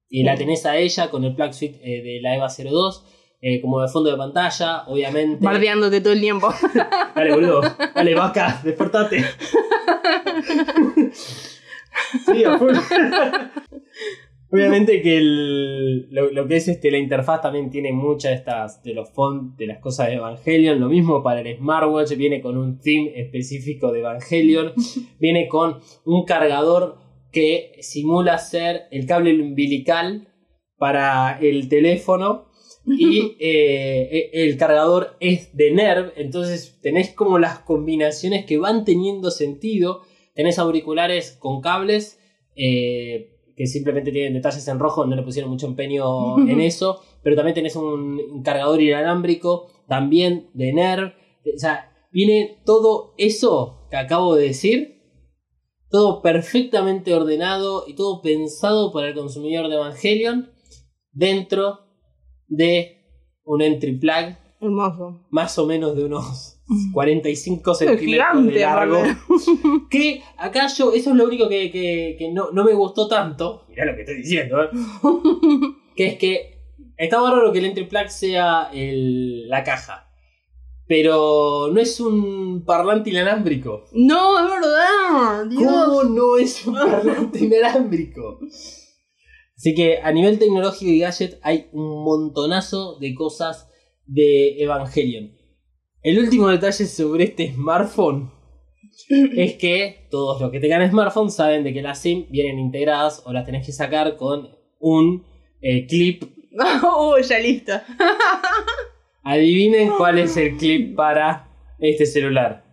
Y la tenés a ella con el plug suite eh, de la EVA 02 eh, como de fondo de pantalla, obviamente. Bardeándote todo el tiempo. (laughs) Dale, boludo. Dale, vaca, despertate. sí, a full. (laughs) Obviamente que el- lo, lo que es este, la interfaz también tiene muchas de estas de los fonts de las cosas de Evangelion. Lo mismo para el smartwatch, viene con un theme específico de Evangelion. viene con un cargador que simula ser el cable umbilical para el teléfono. Y (laughs) eh, el cargador es de NERV, entonces tenés como las combinaciones que van teniendo sentido. Tenés auriculares con cables, eh, que simplemente tienen detalles en rojo, no le pusieron mucho empeño (laughs) en eso. Pero también tenés un, un cargador inalámbrico, también de NERV. O sea, viene todo eso que acabo de decir, todo perfectamente ordenado y todo pensado para el consumidor de Evangelion dentro de un entry plug Hermoso. más o menos de unos (laughs) 45 Es centímetros gigante, de largo. (laughs) Que acá yo, eso es lo único que, que- que no, no me gustó tanto. Mirá lo que estoy diciendo, ¿eh? (laughs) que es que está raro que el entry plug sea el- la caja. Pero no es un parlante inalámbrico. No, es verdad. Dios. ¿Cómo no es un parlante inalámbrico? Así que a nivel tecnológico y gadget hay un montonazo de cosas de Evangelion. El último detalle sobre este smartphone (laughs) es que todos los que tengan smartphone saben de que las SIM vienen integradas o las tenés que sacar con un eh, clip. (laughs) Oh, ya listo. (laughs) Adivinen cuál es el clip para este celular.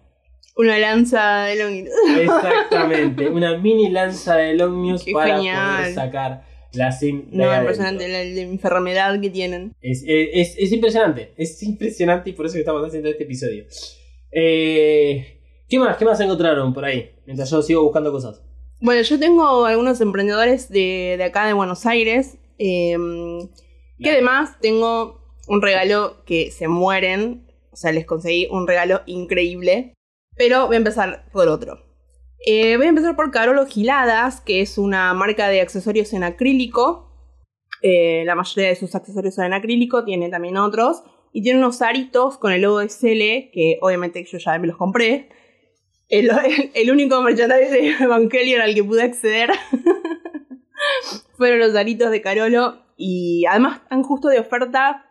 Una lanza de longitud. Exactamente, una mini lanza de Qué para genial. poder sacar la SIM No, impresionante la, la enfermedad que tienen. Es, es- es impresionante, es impresionante y por eso que estamos haciendo este episodio. Eh, ¿Qué más? ¿Qué más encontraron por ahí? Mientras yo sigo buscando cosas. Bueno, yo tengo algunos emprendedores de, de acá de Buenos Aires. eh, que además tengo un regalo que se mueren. O sea, les conseguí un regalo increíble. Pero voy a empezar por otro. Eh, voy a empezar por Carolo Giladas, que es una marca de accesorios en acrílico. Eh, la mayoría de sus accesorios son en acrílico, tiene también otros. Y tiene unos aritos con el logo de que obviamente yo ya me los compré. El, (laughs) el- el único merchandise de (laughs) Evangelion al que pude acceder (laughs) fueron los aritos de Carolo. Y además están justo de oferta.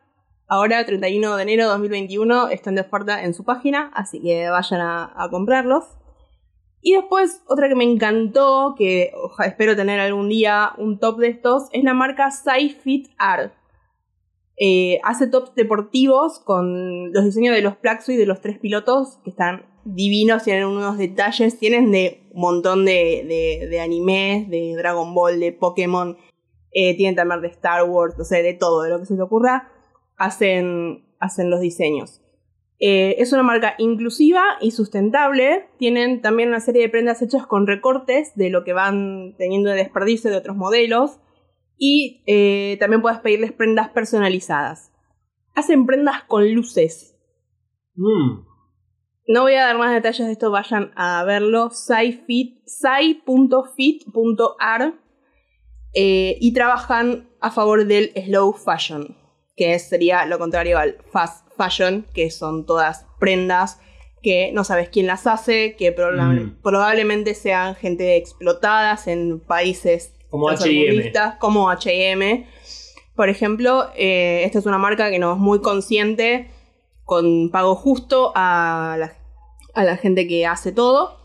Ahora, 31 de enero de 2021, están de oferta en su página. Así que vayan a comprarlos. Y después, otra que me encantó, que espero tener algún día un top de estos, es la marca SciFit Art. Eh, hace tops deportivos con los diseños de los Plaxo y de los tres pilotos, que están divinos, tienen unos detalles, tienen de un montón de, de, de animes, de Dragon Ball, de Pokémon, eh, tienen también de Star Wars, no sé, de todo, de lo que se te ocurra, hacen, hacen los diseños. Eh, es una marca inclusiva y sustentable. Tienen también una serie de prendas hechas con recortes de lo que van teniendo de desperdicio de otros modelos. Y eh, también puedes pedirles prendas personalizadas. Hacen prendas con luces. Mm, No voy a dar más detalles de esto, vayan a verlo. Sci.fit.ar eh, y trabajan a favor del slow fashion, que sería lo contrario al fast fashion, que son todas prendas que no sabes quién las hace, que proba- Mm. probablemente sean gente explotadas en países Como H&M. como H&M. Por ejemplo, eh, esta es una marca que no es muy consciente con pago justo a la, a la gente que hace todo.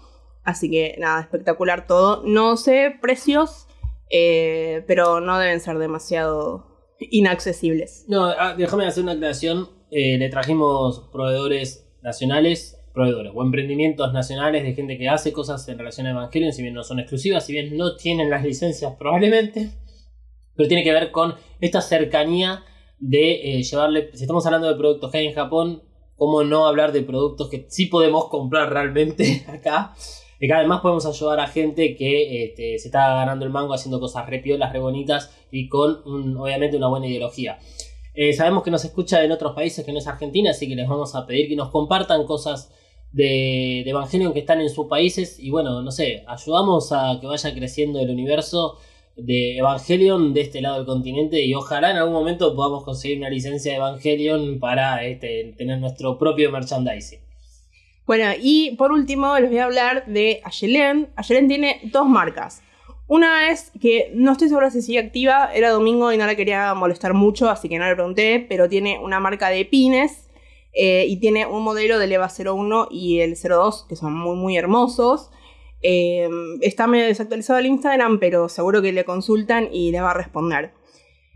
Así que nada, espectacular todo. No sé precios, eh, pero no deben ser demasiado inaccesibles. No, ah, déjame hacer una aclaración. Eh, le trajimos proveedores nacionales, proveedores o emprendimientos nacionales de gente que hace cosas en relación a Evangelion, si bien no son exclusivas, si bien no tienen las licencias probablemente, pero tiene que ver con esta cercanía de eh, llevarle, si estamos hablando de productos que hay en Japón, cómo no hablar de productos que sí podemos comprar realmente (laughs) acá. Y que además podemos ayudar a gente que este, se está ganando el mango haciendo cosas re piolas, re bonitas y con obviamente una buena ideología. Eh, sabemos que nos escucha en otros países que no es Argentina, así que les vamos a pedir que nos compartan cosas de, Evangelion que están en sus países. Y bueno, no sé, ayudamos a que vaya creciendo el universo de Evangelion de este lado del continente y ojalá en algún momento podamos conseguir una licencia de Evangelion para este, tener nuestro propio merchandising. Bueno, y por último les voy a hablar de Ayelen. Ayelen tiene dos marcas. Una es que no estoy segura si sigue activa, era domingo y no la quería molestar mucho, así que no le pregunté, pero tiene una marca de pines eh, y tiene un modelo del EVA 01 y el 02 que son muy muy hermosos. Eh, está medio desactualizado el Instagram, pero seguro que le consultan y le va a responder.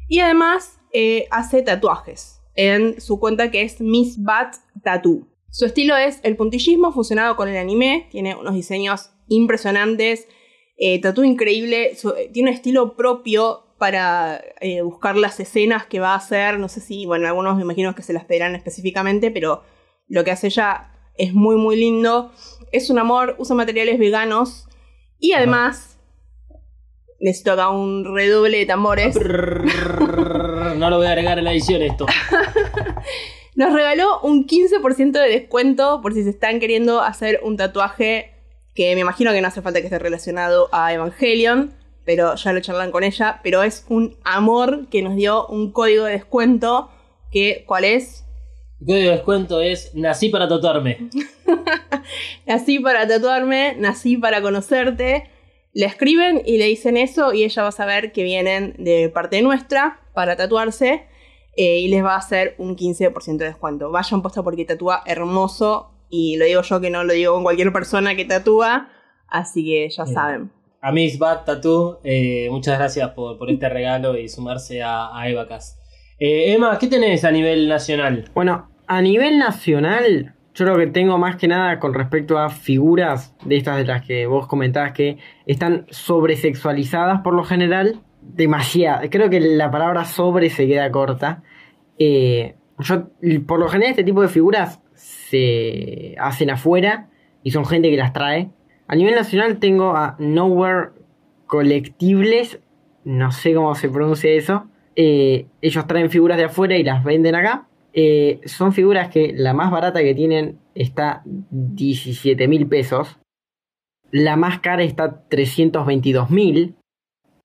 Y además eh, hace tatuajes en su cuenta que es Miss Bat Tattoo. Su estilo es el puntillismo fusionado con el anime, tiene unos diseños impresionantes, eh, tatú increíble, su- eh, tiene un estilo propio para eh, buscar las escenas que va a hacer, no sé si, bueno, algunos me imagino que se las pedirán específicamente, pero lo que hace ella es muy muy lindo, es un amor, usa materiales veganos y además necesito acá un redoble de tambores. (laughs) No lo voy a agregar en la edición esto. Nos regaló un 15% de descuento por si se están queriendo hacer un tatuaje que me imagino que no hace falta que esté relacionado a Evangelion, pero ya lo charlan con ella, pero es un amor que nos dio un código de descuento que ¿cuál es? El código de descuento es nací para tatuarme. (laughs) Nací para tatuarme, nací para conocerte. Le escriben y le dicen eso y ella va a saber que vienen de parte nuestra para tatuarse eh, y les va a hacer un 15% de descuento. Vayan puesta porque tatúa hermoso y lo digo yo que no lo digo con cualquier persona que tatúa, así que ya Bien. saben. A Miss Bat Tattoo, eh, muchas gracias por, por este regalo y sumarse a, a Evacas. Eh, Emma, ¿qué tenés a nivel nacional? Bueno, a nivel nacional, yo creo que tengo más que nada con respecto a figuras de estas de las que vos comentabas que están sobresexualizadas por lo general. Demasiado. Creo que la palabra sobre se queda corta. Eh, yo, por lo general, este tipo de figuras se hacen afuera y son gente que las trae. A nivel nacional tengo a Nowhere Colectibles. No sé cómo se pronuncia eso. Eh, ellos traen figuras de afuera y las venden acá. Eh, son figuras que la más barata que tienen está 17 mil pesos. La más cara está 322 mil.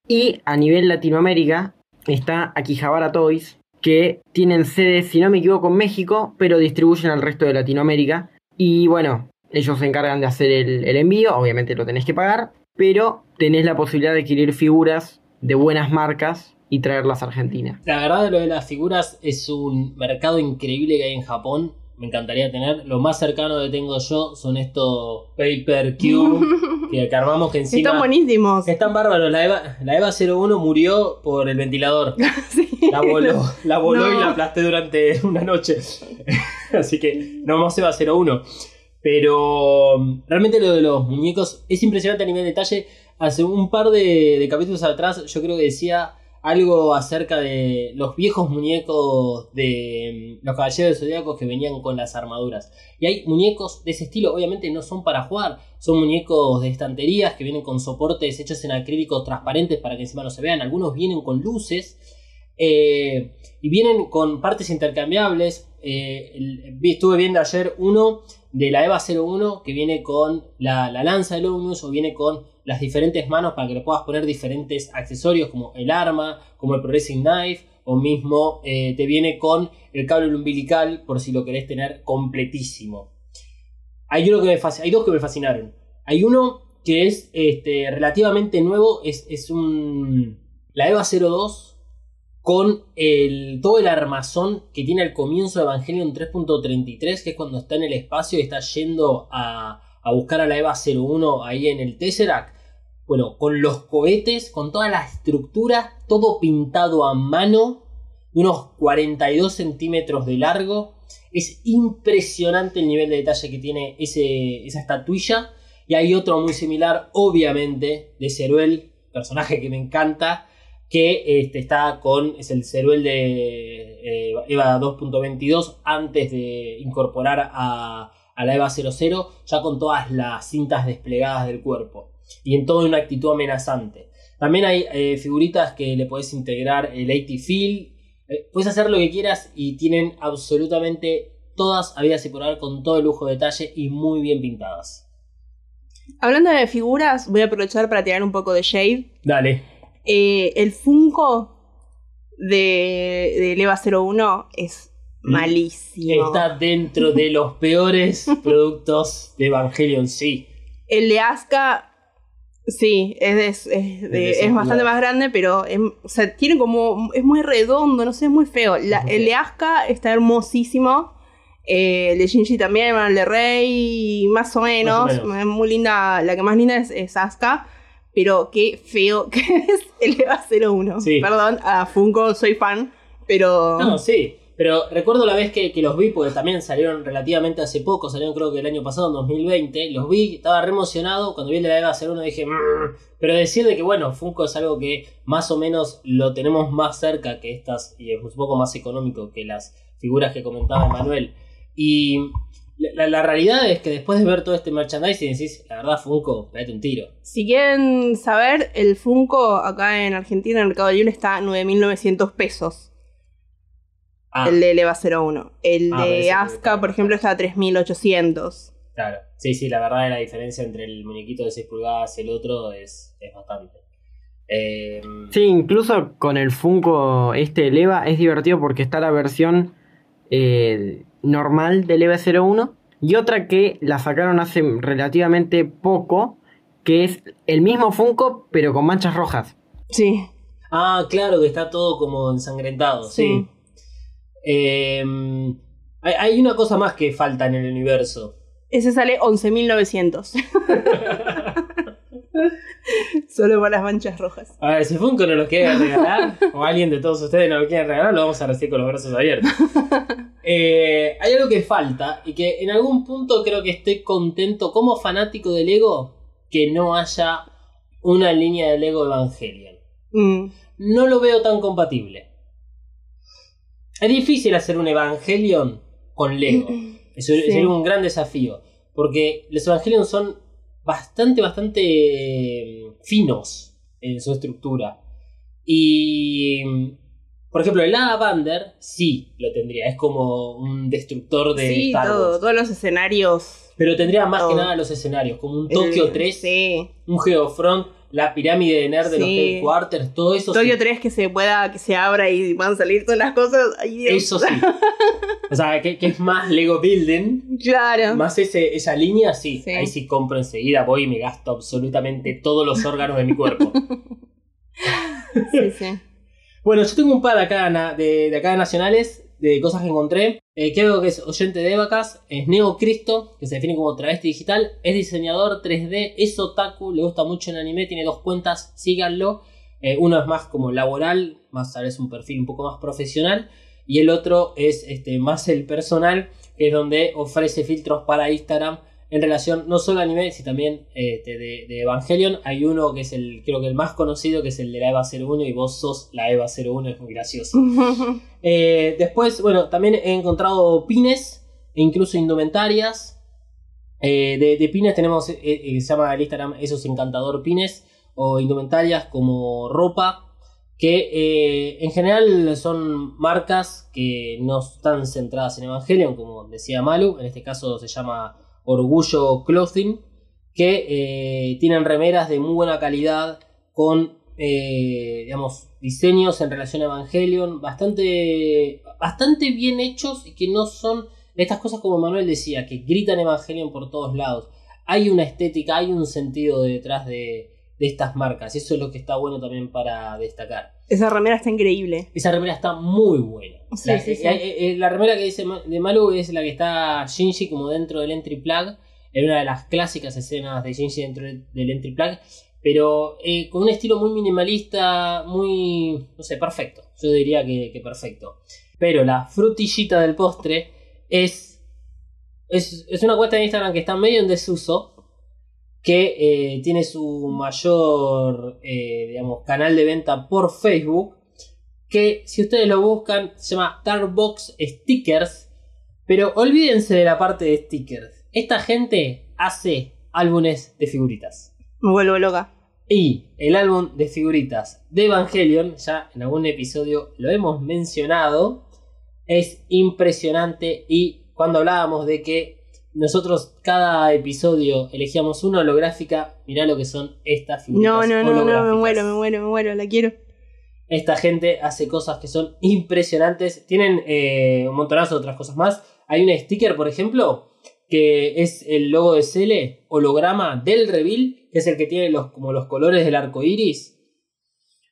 Y a nivel Latinoamérica está Akihabara Toys, que tienen sede, si no me equivoco, en México, pero distribuyen al resto de Latinoamérica. Y bueno, ellos se encargan de hacer el, el envío, obviamente lo tenés que pagar, pero tenés la posibilidad de adquirir figuras de buenas marcas y traerlas a Argentina. La verdad lo de las figuras es un mercado increíble que hay en Japón. Me encantaría tener. Lo más cercano que tengo yo son estos Paper Cube (laughs) que, que armamos que encima... Están buenísimos. que están bárbaros. La Eva, la Eva 01 murió por el ventilador. (laughs) Sí. La voló, la voló No. y la aplasté durante una noche. (laughs) Así que no más Eva 01. Pero realmente lo de los muñecos es impresionante a nivel de detalle. Hace un par de, de capítulos atrás yo creo que decía algo acerca de los viejos muñecos de mm, los caballeros zodiacos que venían con las armaduras. Y hay muñecos de ese estilo, obviamente no son para jugar, son muñecos de estanterías que vienen con soportes hechos en acrílicos transparentes para que encima no se vean. Algunos vienen con luces eh, y vienen con partes intercambiables. Eh, estuve viendo ayer uno de la EVA 01 que viene con la, la lanza de Luminous o viene con las diferentes manos para que le puedas poner diferentes accesorios como el arma, como el Progressing Knife o mismo eh, te viene con el cable umbilical por si lo querés tener completísimo. Hay, uno que me hay dos que me fascinaron. Hay uno que es este, relativamente nuevo, es, es un... La EVA 02 con el, todo el armazón que tiene al comienzo de Evangelion 3.33, que es cuando está en el espacio y está yendo a, a buscar a la EVA 01 ahí en el Tesseract. Bueno, con los cohetes, con toda la estructura, todo pintado a mano, de unos 42 centímetros de largo. Es impresionante el nivel de detalle que tiene ese, esa estatuilla. Y hay otro muy similar, obviamente, de Ceruel, personaje que me encanta, que este, está con, es el Ceruel de eh, EVA 2.22 antes de incorporar a, a la EVA 00, ya con todas las cintas desplegadas del cuerpo y en toda una actitud amenazante. También hay eh, figuritas que le puedes integrar el 80 Feel, eh, puedes hacer lo que quieras y tienen absolutamente todas habidas y por haber con todo el lujo de detalle y muy bien pintadas. Hablando de figuras, voy a aprovechar para tirar un poco de shade. Dale. Eh, el Funko de, de Leva 01 es malísimo. Está dentro de los peores (laughs) productos de Evangelion, sí. El de Asuka, sí, es, de- es, de- es bastante más grande, pero es, o sea, tiene como. Es muy redondo, no sé, es muy feo. La- Es el de feo. Asuka está hermosísimo. Eh, el de Shinji también, el de Rey, más o menos. Más o menos. Es muy linda. La que más linda es, es Asuka. Pero qué feo (laughs) que es el EVA 01. Sí. Perdón, a Funko soy fan, pero. No, sí. Pero recuerdo la vez que, que los vi, porque también salieron relativamente hace poco, salieron creo que el año pasado, en 2020. Los vi, estaba re emocionado. Cuando vi el de la EVA 01 dije, "Mm". pero decir de que bueno, Funko es algo que más o menos lo tenemos más cerca que estas, y es un poco más económico que las figuras que comentaba Manuel. Y la, la- realidad es que después de ver todo este merchandising decís, la verdad, Funko, pegate un tiro. Si quieren saber, el Funko acá en Argentina, en el Mercado Libre, está a 9.900 pesos. Ah, El de Leva 01. El Ah, de Asuka, por ejemplo, está a 3.800. claro. Sí, sí, la verdad la diferencia entre el muñequito de 6 pulgadas y el otro es, es bastante. Eh, Sí, incluso con el Funko este de Leva es divertido porque está la versión eh, normal del EVA 01 y otra que la sacaron hace relativamente poco, que es el mismo Funko pero con manchas rojas. Sí. Ah, claro, que está todo como ensangrentado, sí. Sí. Eh, hay, hay una cosa más que falta en el universo. Ese sale 11.900. (laughs) Solo por las manchas rojas. A ver, si Funko no lo quiere regalar, o alguien de todos ustedes no lo quiere regalar, lo vamos a recibir con los brazos abiertos. (laughs) Eh, hay algo que falta y que en algún punto creo que estoy contento como fanático de Lego que no haya una línea de Lego Evangelion. Mm. no lo veo tan compatible. Es difícil hacer un Evangelion con Lego. (clears throat) Eso Sí. sería un gran desafío. Porque los Evangelion son bastante, bastante eh, finos en su estructura. Y. Por ejemplo, el Lavander sí lo tendría. Es como un destructor de Sí, Star todo, Wars. todos los escenarios. Pero tendría más que nada los escenarios. Como un Tokio El- 3, Sí. un Geofront, la pirámide de Nerd de los Sí. Headquarters, todo eso. Tokio sí. 3 que se pueda, que se abra y van a salir todas las cosas. Ay. Eso sí. O sea, que, que es más Lego Building. Claro. Más ese, esa línea, sí. Sí. Ahí sí compro enseguida, voy y me gasto absolutamente todos los órganos de mi cuerpo. (laughs) Sí, sí. bueno, yo tengo un par acá de, de acá nacionales, de cosas que encontré. Eh, creo que es oyente de Evacas, es Neo Cristo, que se define como travesti digital, es diseñador 3D, es otaku, le gusta mucho el anime, tiene dos cuentas, síganlo. Eh, uno es más como laboral, más tal vez un perfil un poco más profesional, y el otro es este, más el personal, que es donde ofrece filtros para Instagram en relación no solo a anime, sino también este, de, de Evangelion. Hay uno que es el, creo que el más conocido, que es el de la EVA 01, y vos sos la EVA 01, es muy gracioso. (laughs) Eh, después, bueno, también he encontrado pines e incluso indumentarias. Eh, de, de pines tenemos, eh, eh, se llama el Instagram Esos Encantador Pines, o indumentarias como ropa, que en general son marcas que no están centradas en Evangelion, como decía Malu, en este caso se llama Orgullo Clothing, que eh, tienen remeras de muy buena calidad con, eh, digamos, diseños en relación a Evangelion bastante, bastante bien hechos y que no son estas cosas como Manuel decía, que gritan Evangelion por todos lados. Hay una estética, hay un sentido detrás de, de estas marcas. Eso es lo que está bueno también para destacar. Esa remera está increíble. Esa remera está muy buena. Sí, la, sí, sí. eh, eh, la remera que dice de Malu es la que está Shinji como dentro del entry plug. En una de las clásicas escenas de Shinji dentro del del entry plug. Pero eh, con un estilo muy minimalista, muy. no sé, perfecto. Yo diría que, que perfecto. Pero la frutillita del postre es. Es, es una cuenta de Instagram que está medio en desuso. Que eh, tiene su mayor eh, digamos, canal de venta por Facebook que si ustedes lo buscan se llama Darkbox Stickers, pero olvídense de la parte de stickers. Esta gente hace álbumes de figuritas. Me vuelvo loca. Y el álbum de figuritas de Evangelion, ya en algún episodio lo hemos mencionado, es impresionante y cuando hablábamos de que nosotros cada episodio elegíamos una holográfica, mirá lo que son estas No, figuritas no, no, no, me muero, me muero, me muero, la quiero. Esta gente hace cosas que son impresionantes. Tienen eh, un montonazo de otras cosas más. Hay un sticker, por ejemplo, que es el logo de Cele, holograma del reveal, que es el que tiene los, como los colores del arco iris.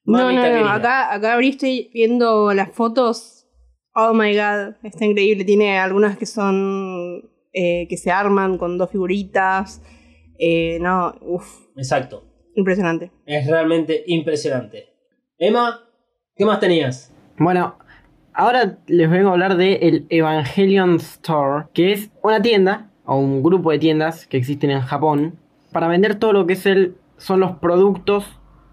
No, no, no, acá, acá abriste viendo las fotos. Oh my god, está increíble. Tiene algunas que son. eh, que se arman con dos figuritas. Eh, no, uff, Exacto. impresionante. Es realmente impresionante. Emma, ¿qué más tenías? Bueno, ahora les vengo a hablar de el Evangelion Store, que es una tienda o un grupo de tiendas que existen en Japón para vender todo lo que es el son los productos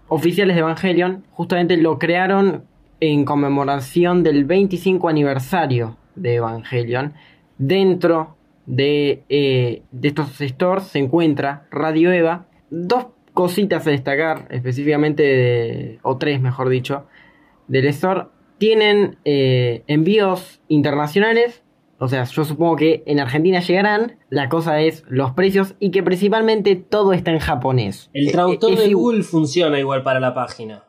oficiales de Evangelion. Justamente lo crearon en conmemoración del 25 aniversario de Evangelion. Dentro de, eh, de estos stores se encuentra Radio Eva. Dos cositas a destacar, específicamente, de- o tres mejor dicho, del store. Tienen eh, envíos internacionales. O sea, yo supongo que en Argentina llegarán. La cosa es los precios y que principalmente todo está en japonés. El Eh, traductor es de Google funciona igual para la página.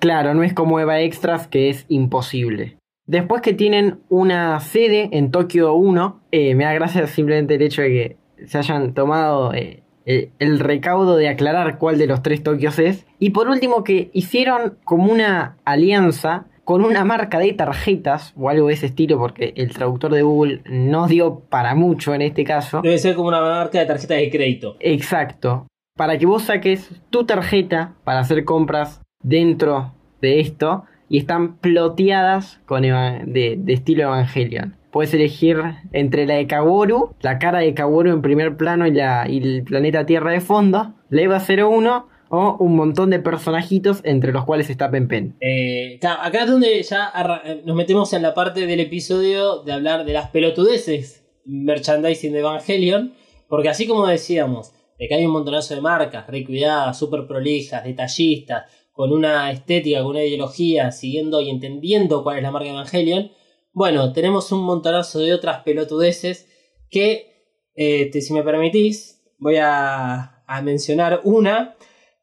Claro, no es como Eva Extras que es imposible. Después que tienen una sede en Tokio 1, eh, me da gracia simplemente el hecho de que se hayan tomado eh, el, el recaudo de aclarar cuál de los tres Tokios es. Y por último que hicieron como una alianza con una marca de tarjetas o algo de ese estilo porque el traductor de Google no dio para mucho en este caso. Debe ser como una marca de tarjeta de crédito. Exacto. Para que vos saques tu tarjeta para hacer compras dentro de esto y están ploteadas con de estilo Evangelion. Puedes elegir entre la de Kaworu, la cara de Kaworu en primer plano y, la, y el planeta Tierra de fondo, la EVA 01 o un montón de personajitos entre los cuales está Pen Pen. Eh, acá es donde ya eh, nos metemos en la parte del episodio de hablar de las pelotudeces merchandising de Evangelion. Porque así como decíamos, de que hay un montonazo de marcas, re cuidadas, súper prolijas, detallistas, con una estética, con una ideología, siguiendo y entendiendo cuál es la marca Evangelion. Bueno, tenemos un montonazo de otras pelotudeces que, eh, si me permitís, voy a, a mencionar una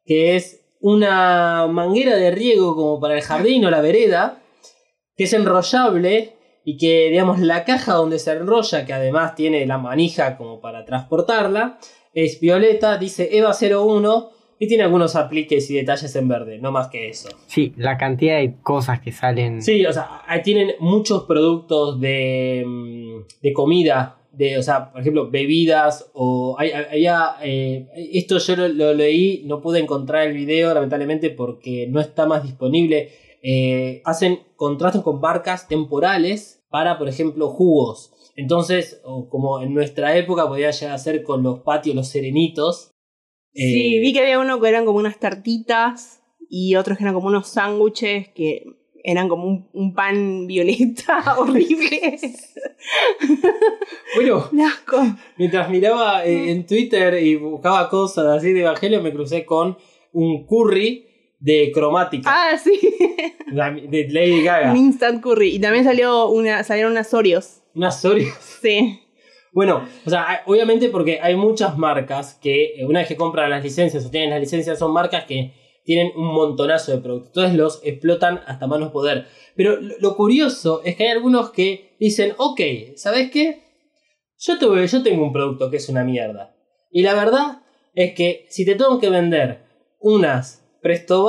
que es una manguera de riego como para el jardín o la vereda, que es enrollable y que, digamos, la caja donde se enrolla, que además tiene la manija como para transportarla, es violeta, dice EVA 01 y tiene algunos apliques y detalles en verde, no más que eso. Sí, la cantidad de cosas que salen. Sí, o sea, ahí tienen muchos productos de, mm, de comida, de, o sea, por ejemplo, bebidas o hay- había, eh, esto yo lo, lo leí, no pude encontrar el video lamentablemente porque no está más disponible. Eh, hacen contratos con marcas temporales para, por ejemplo, jugos. Entonces, como en nuestra época podía llegar a ser con los patios, los serenitos. Sí, Eh, vi que había uno que eran como unas tartitas y otros que eran como unos sándwiches que eran como un, un pan violeta (laughs) horrible. (laughs) Bueno. Mientras miraba eh, en Twitter y buscaba cosas así de Evangelio, me crucé con un curry de cromática Ah, sí. la- de Lady Gaga. un instant curry. Y también salió una, salieron unas Oreos. Unas Oreos. Sí. Bueno, o sea, obviamente porque hay muchas marcas que eh, una vez que compran las licencias o tienen las licencias son marcas que tienen un montonazo de productos. Entonces los explotan hasta manos poder. Pero lo, curioso es que hay algunos que dicen, ok, ¿sabes qué? Yo, te yo tengo un producto que es una mierda. Y la verdad es que si te tengo que vender unas presto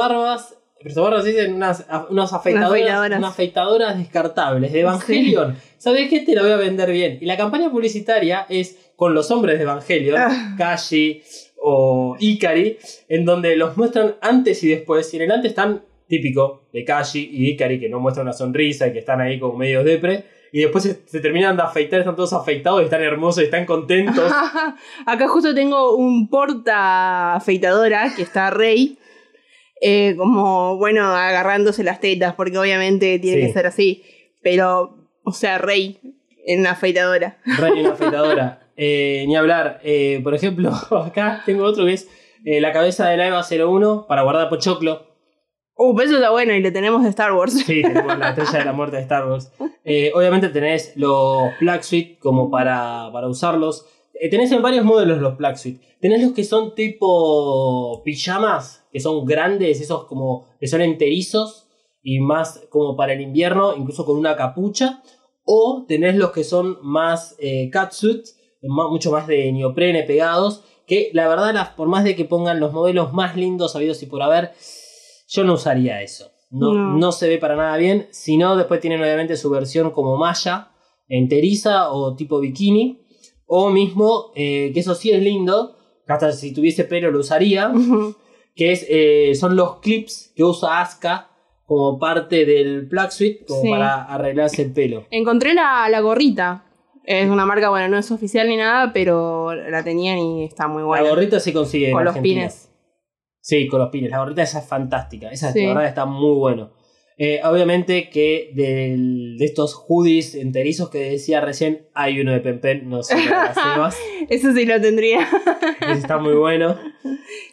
barbas dicen unas, unas afeitadoras, afeitadoras. unas afeitadoras descartables de Evangelion, ¿sabes qué? Te la voy a vender bien. Y la campaña publicitaria es con los hombres de Evangelion, Ah. Kashi o Ikari, en donde los muestran antes y después. Y en el antes están típico de Kashi y Ikari, que no muestran una sonrisa y que están ahí como medio depre. Y después se, se terminan de afeitar, están todos afeitados y están hermosos y están contentos. (laughs) Acá justo tengo un porta afeitadora que está Rey. Eh, como, bueno, agarrándose las tetas, porque obviamente tiene Sí. que ser así. Pero, o sea, Rey en una afeitadora. Rey una (laughs) afeitadora. eh, ni hablar. Eh, por ejemplo, (laughs) acá tengo otro que es eh, la cabeza de la EVA 01 para guardar pochoclo. Uh, pero eso está bueno y le tenemos de Star Wars. Sí, tenemos la estrella de la muerte de Star Wars. Eh, obviamente tenés los Black Suite como para, para usarlos. Eh, tenés en varios modelos los Black Suite. Tenés los que son tipo pijamas, que son grandes, esos como que son enterizos y más como para el invierno, incluso con una capucha. O tenés los que son más eh, catsuit, mucho más de neoprene pegados. Que la verdad, las- por más de que pongan los modelos más lindos habidos y por haber, yo no usaría eso. No, No. no se ve para nada bien. Si no, después tienen obviamente su versión como malla, enteriza o tipo bikini. O mismo, eh, que eso sí es lindo, hasta si tuviese pelo lo usaría. Que es, eh, son los clips que usa Asuka como parte del Plug Suite, como Sí. para arreglarse el pelo. Encontré la, la gorrita. Es una marca, bueno, no es oficial ni nada, pero la tenían y está muy buena. La gorrita se consigue en Con los Argentina. pines. Sí, con los pines. La gorrita esa es fantástica. Esa Sí. de verdad está muy bueno. Eh, obviamente que del- de estos hoodies enterizos que decía recién, hay uno de Pempen, no sé, Sebas. (laughs) Eso sí lo tendría. Ese está muy bueno.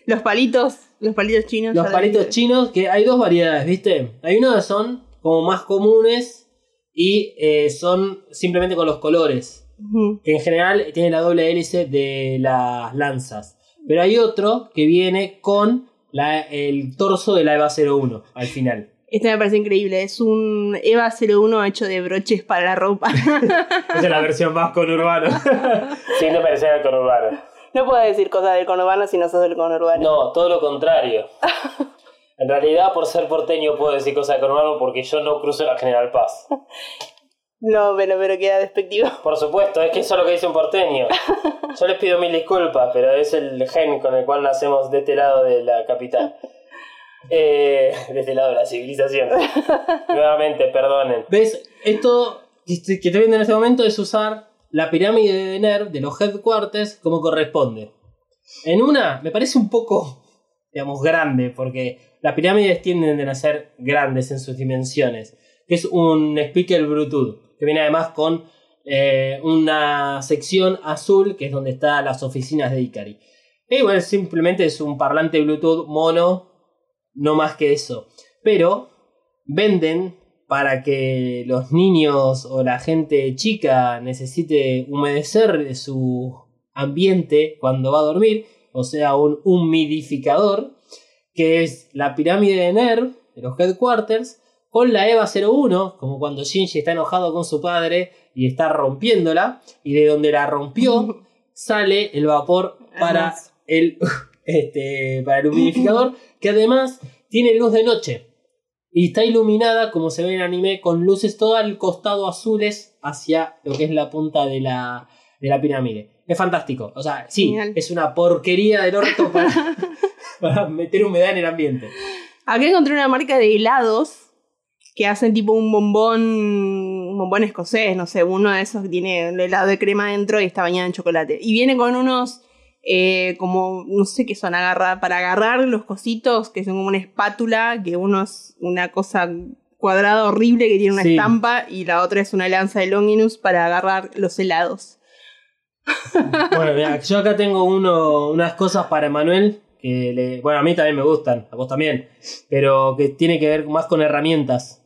los palitos, los palitos chinos. Los palitos chinos, que hay dos variedades, ¿viste? Hay unos que son como más comunes y eh, son simplemente con los colores. Que en general tiene la doble hélice de las lanzas. Pero hay otro que viene con la- el torso de la EVA 01 al final. Este me parece increíble. Es un Eva 01 hecho de broches para la ropa. (laughs) Esa es la versión más conurbano. (laughs) Sin no parecer al conurbano. No puedo decir cosas del conurbano si no sos del conurbano. No, todo lo contrario. (laughs) En realidad, por ser porteño, puedo decir cosas de conurbano porque yo no cruzo la General Paz. No, pero, pero queda despectivo. Por supuesto, es que eso es lo que dice un porteño. (laughs) Yo les pido mil disculpas, pero es el gen con el cual nacemos de este lado de la capital. (laughs) Eh, de este lado de la civilización. Nuevamente, perdonen. ¿Ves? Esto que estoy que estoy viendo en este momento es usar la pirámide de NER de los headquarters como corresponde. En una me parece un poco, (laughs) digamos, grande, porque las pirámides tienden a ser grandes en sus dimensiones. Que es un speaker Bluetooth, que viene además con eh, una sección azul, que es donde están las oficinas de Ikari. E igual simplemente es un parlante Bluetooth mono, no más que eso. Pero venden para que los niños o la gente chica necesite humedecer su ambiente cuando va a dormir, o sea, un humidificador, que es la pirámide de NER de los headquarters, con la EVA 01, como cuando Shinji está enojado con su padre y está rompiéndola, y de donde la rompió (laughs) sale el vapor para el, (laughs) este, para el humidificador, que además tiene luz de noche. Y está iluminada, como se ve en el anime, con luces todo al costado azules hacia lo que es la punta de la, de la pirámide. Es fantástico. O sea, sí, Genial. es una porquería del orto para, (laughs) para meter humedad en el ambiente. Acá encontré una marca de helados que hacen tipo un bombón, un bombón escocés, no sé, uno de esos que tiene el helado de crema dentro y está bañado en chocolate. Y viene con unos, eh, como, no sé qué son, agarra, para agarrar los cositos, que son como una espátula, que uno es una cosa cuadrada horrible que tiene una Sí. estampa y la otra es una lanza de Longinus para agarrar los helados. Bueno, mira, (laughs) yo acá tengo uno, unas cosas para Emanuel. Que le, bueno, a mí también me gustan, a vos también. Pero que tiene que ver más con herramientas.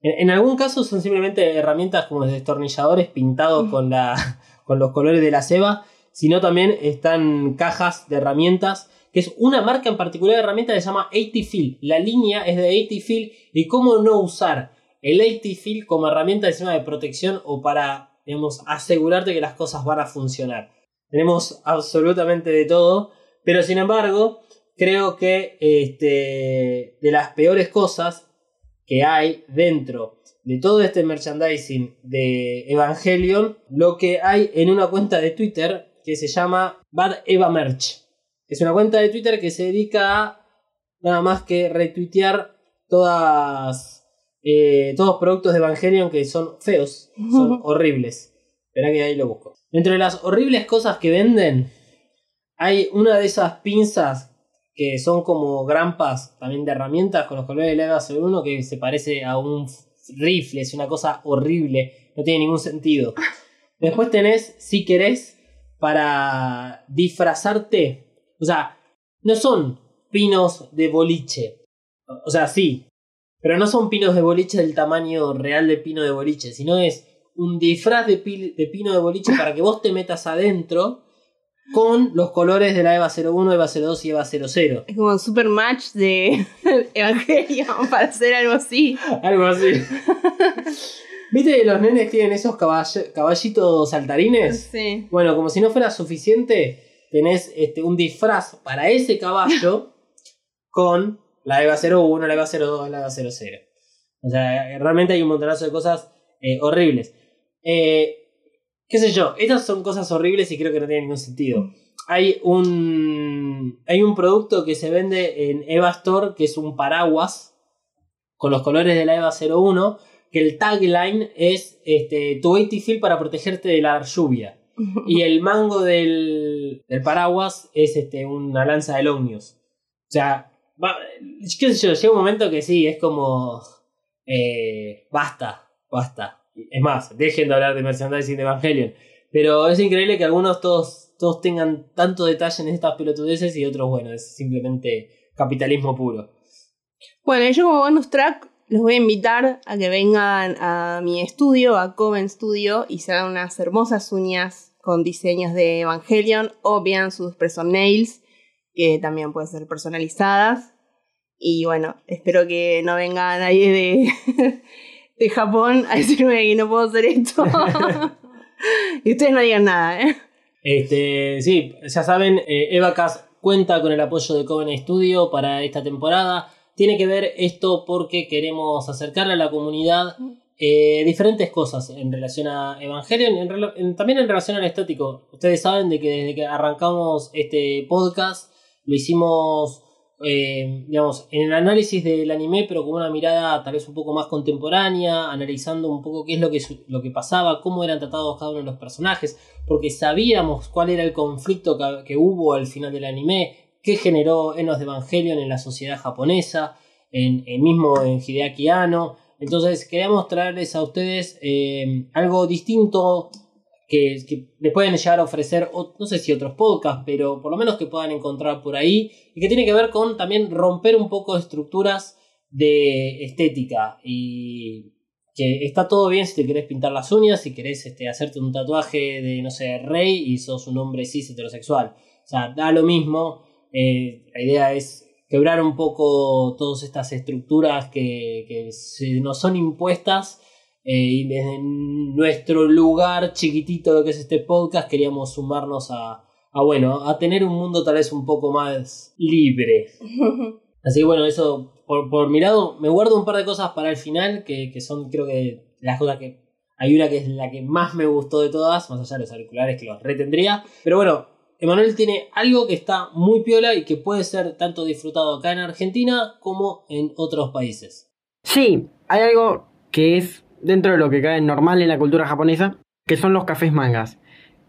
En, en algún caso son simplemente herramientas como destornilladores pintados con, la, con los colores de la ceba. Sino también están cajas de herramientas. Que es una marca en particular de herramientas que se llama 80 Feel. La línea es de 80 Feel. Y cómo no usar el 80 Feel como herramienta de protección o para, digamos, asegurarte que las cosas van a funcionar. Tenemos absolutamente de todo, pero sin embargo, creo que este, de las peores cosas que hay dentro de todo este merchandising de Evangelion, lo que hay en una cuenta de Twitter que se llama Bad Eva Merch. Es una cuenta de Twitter que se dedica a nada más que retuitear todas, eh, todos los productos de Evangelion que son feos, son (laughs) horribles. Espera que ahí lo busco. Dentro de las horribles cosas que venden, hay una de esas pinzas que son como grampas también de herramientas con los colores de la 01 que se parece a un rifle, es una cosa horrible, no tiene ningún sentido. (laughs) Después tenés, si querés, para disfrazarte. O sea, no son pinos de boliche. O sea, sí. Pero no son pinos de boliche del tamaño real de pino de boliche, sino es un disfraz de, pi- de pino de boliche para que vos te metas adentro con los colores de la EVA 01, EVA 02 y EVA 00. Es como un super match de (laughs) Evangelion para hacer algo así. Algo así. (laughs) ¿Viste que los nenes tienen esos caball- caballitos saltarines? Sí. Bueno, como si no fuera suficiente, tenés este, un disfraz para ese caballo (laughs) con la EVA 01, la EVA 02, la EVA 00. O sea, realmente hay un montonazo de cosas eh, horribles. Eh, ¿Qué sé yo? Estas son cosas horribles y creo que no tienen ningún sentido. Hay un, hay un producto que se vende en Eva Store que es un paraguas con los colores de la EVA 01 que el tagline es este, tu Feel para protegerte de la lluvia. (laughs) Y el mango del, del paraguas es este, una lanza de Omnius. O sea, va- qué sé yo, llega un momento que sí, es como... eh, basta, basta. Es más, dejen de hablar de merchandising de Evangelion. Pero es increíble que algunos todos, todos tengan tanto detalle en estas pelotudeces y otros, bueno, es simplemente capitalismo puro. Bueno, yo como bonus track los voy a invitar a que vengan a mi estudio, a Coven Studio, y se hagan unas hermosas uñas con diseños de Evangelion o vean sus person nails, que también pueden ser personalizadas. Y bueno, espero que no venga nadie de, (laughs) de Japón a decirme que no puedo hacer esto. (laughs) y ustedes no digan nada, ¿eh? Este, sí, ya saben, eh, Evacas cuenta con el apoyo de Coven Studio para esta temporada. Tiene que ver esto porque queremos acercarle a la comunidad eh, diferentes cosas en relación a Evangelion, en en- también en relación al estático. Ustedes saben de que desde que arrancamos este podcast lo hicimos, eh, digamos, en el análisis del anime, pero con una mirada tal vez un poco más contemporánea, analizando un poco qué es lo que, lo que pasaba, cómo eran tratados cada uno de los personajes porque sabíamos cuál era el conflicto que hubo al final del anime, qué generó Enos de Evangelion en la sociedad japonesa, en, en mismo en Hideaki Anno. Entonces queríamos traerles a ustedes eh, algo distinto que, que les pueden llegar a ofrecer, no sé si otros podcasts, pero por lo menos que puedan encontrar por ahí, y que tiene que ver con también romper un poco estructuras de estética y que está todo bien si te querés pintar las uñas, si querés este, hacerte un tatuaje de, no sé, rey y sos un hombre cis heterosexual. O sea, da lo mismo. Eh, la idea es quebrar un poco todas estas estructuras que, que se nos son impuestas. eh, y desde nuestro lugar chiquitito que es este podcast queríamos sumarnos a, a, bueno, a tener un mundo tal vez un poco más libre. (laughs) Así que bueno, eso por, por mi lado, me guardo un par de cosas para el final, que, que son creo que las cosas que... Hay una que es la que más me gustó de todas, más allá de los auriculares que los retendría. Pero bueno, Emanuel tiene algo que está muy piola y que puede ser tanto disfrutado acá en Argentina como en otros países. Sí, hay algo que es dentro de lo que cae normal en la cultura japonesa, que son los cafés mangas.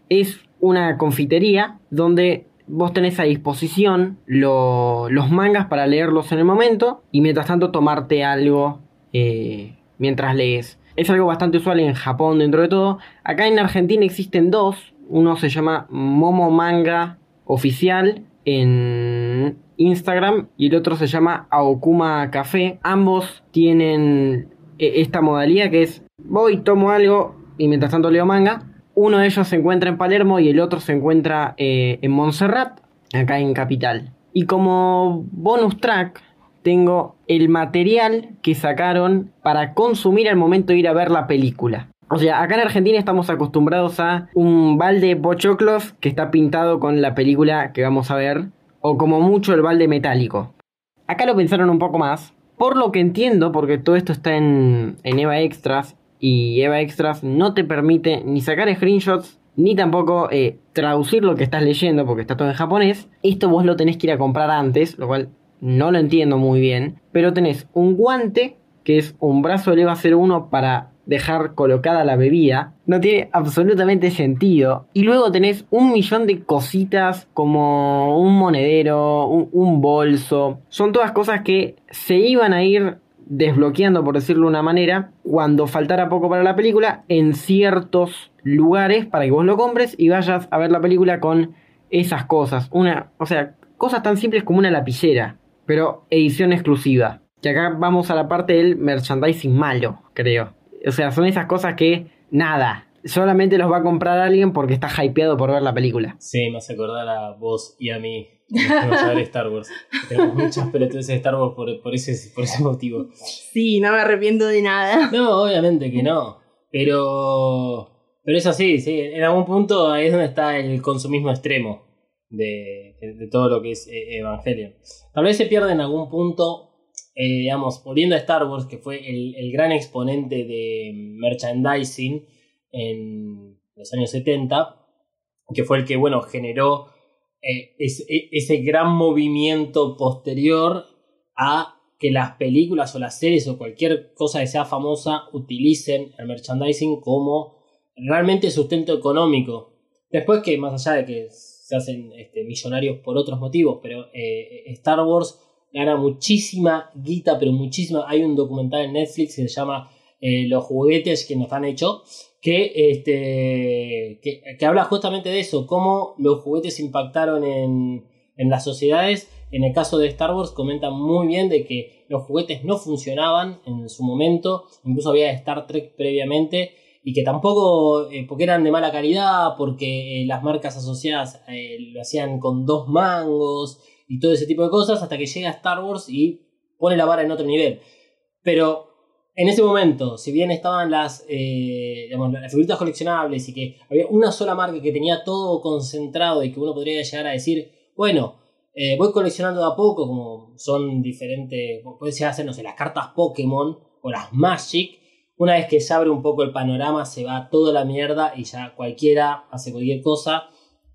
Es una confitería donde vos tenés a disposición lo- los mangas para leerlos en el momento y mientras tanto tomarte algo eh, mientras lees. Es algo bastante usual en Japón dentro de todo. Acá en Argentina existen dos. Uno se llama Momo Manga Oficial en Instagram y el otro se llama Aokuma Café. Ambos tienen eh, esta modalidad que es voy, tomo algo y mientras tanto leo manga. Uno de ellos se encuentra en Palermo y el otro se encuentra eh, en Montserrat, acá en Capital. Y como bonus track tengo el material que sacaron para consumir al momento de ir a ver la película. O sea, acá en Argentina estamos acostumbrados a un balde pochoclos que está pintado con la película que vamos a ver, o como mucho el balde metálico. Acá lo pensaron un poco más, por lo que entiendo, porque todo esto está en, en Eva Extras, y Eva Extras no te permite ni sacar screenshots, ni tampoco eh, traducir lo que estás leyendo, porque está todo en japonés. Esto vos lo tenés que ir a comprar antes, lo cual no lo entiendo muy bien. Pero tenés un guante, que es un brazo de EVA 01 para dejar colocada la bebida. No tiene absolutamente sentido. Y luego tenés un millón de cositas como un monedero, un, bolso. Son todas cosas que se iban a ir desbloqueando, por decirlo de una manera, cuando faltara poco para la película, en ciertos lugares para que vos lo compres y vayas a ver la película con esas cosas. Una, o sea, cosas tan simples como una lapicera, pero edición exclusiva. Que acá vamos a la parte del merchandising malo, creo. O sea, son esas cosas que nada, solamente los va a comprar alguien porque está hypeado por ver la película. Sí, me hace acordar a vos y a mí. a ver Star Wars. Tenemos muchas pelotudes de Star Wars por, por, ese, por ese motivo. Sí, no me arrepiento de nada. No, obviamente que no. Pero. Pero es así, sí. En algún punto ahí es donde está el consumismo extremo de, de todo lo que es eh, Evangelion. Tal vez se pierde en algún punto, eh, digamos, volviendo a Star Wars, que fue el, el gran exponente de merchandising en los años 70, que fue el que, bueno, generó eh, ese, ese gran movimiento posterior a que las películas o las series o cualquier cosa que sea famosa utilicen el merchandising como realmente sustento económico. Después que más allá de que se hacen este, millonarios por otros motivos, pero eh, Star Wars gana muchísima guita, pero muchísima. Hay un documental en Netflix que se llama eh, Los juguetes que nos han hecho, que, este, que, que habla justamente de eso, cómo los juguetes impactaron en, en las sociedades. En el caso de Star Wars comenta muy bien de que los juguetes no funcionaban en su momento, incluso había Star Trek previamente, y que tampoco, eh, porque eran de mala calidad, porque eh, las marcas asociadas lo hacían con dos mangos y todo ese tipo de cosas, hasta que llega Star Wars y pone la vara en otro nivel. Pero en ese momento, si bien estaban las, eh, las figuritas coleccionables y que había una sola marca que tenía todo concentrado y que uno podría llegar a decir, bueno, eh, voy coleccionando de a poco, como son diferentes, puede ser hacer, no sé, las cartas Pokémon o las Magic. Una vez que se abre un poco el panorama, se va toda la mierda y ya cualquiera hace cualquier cosa.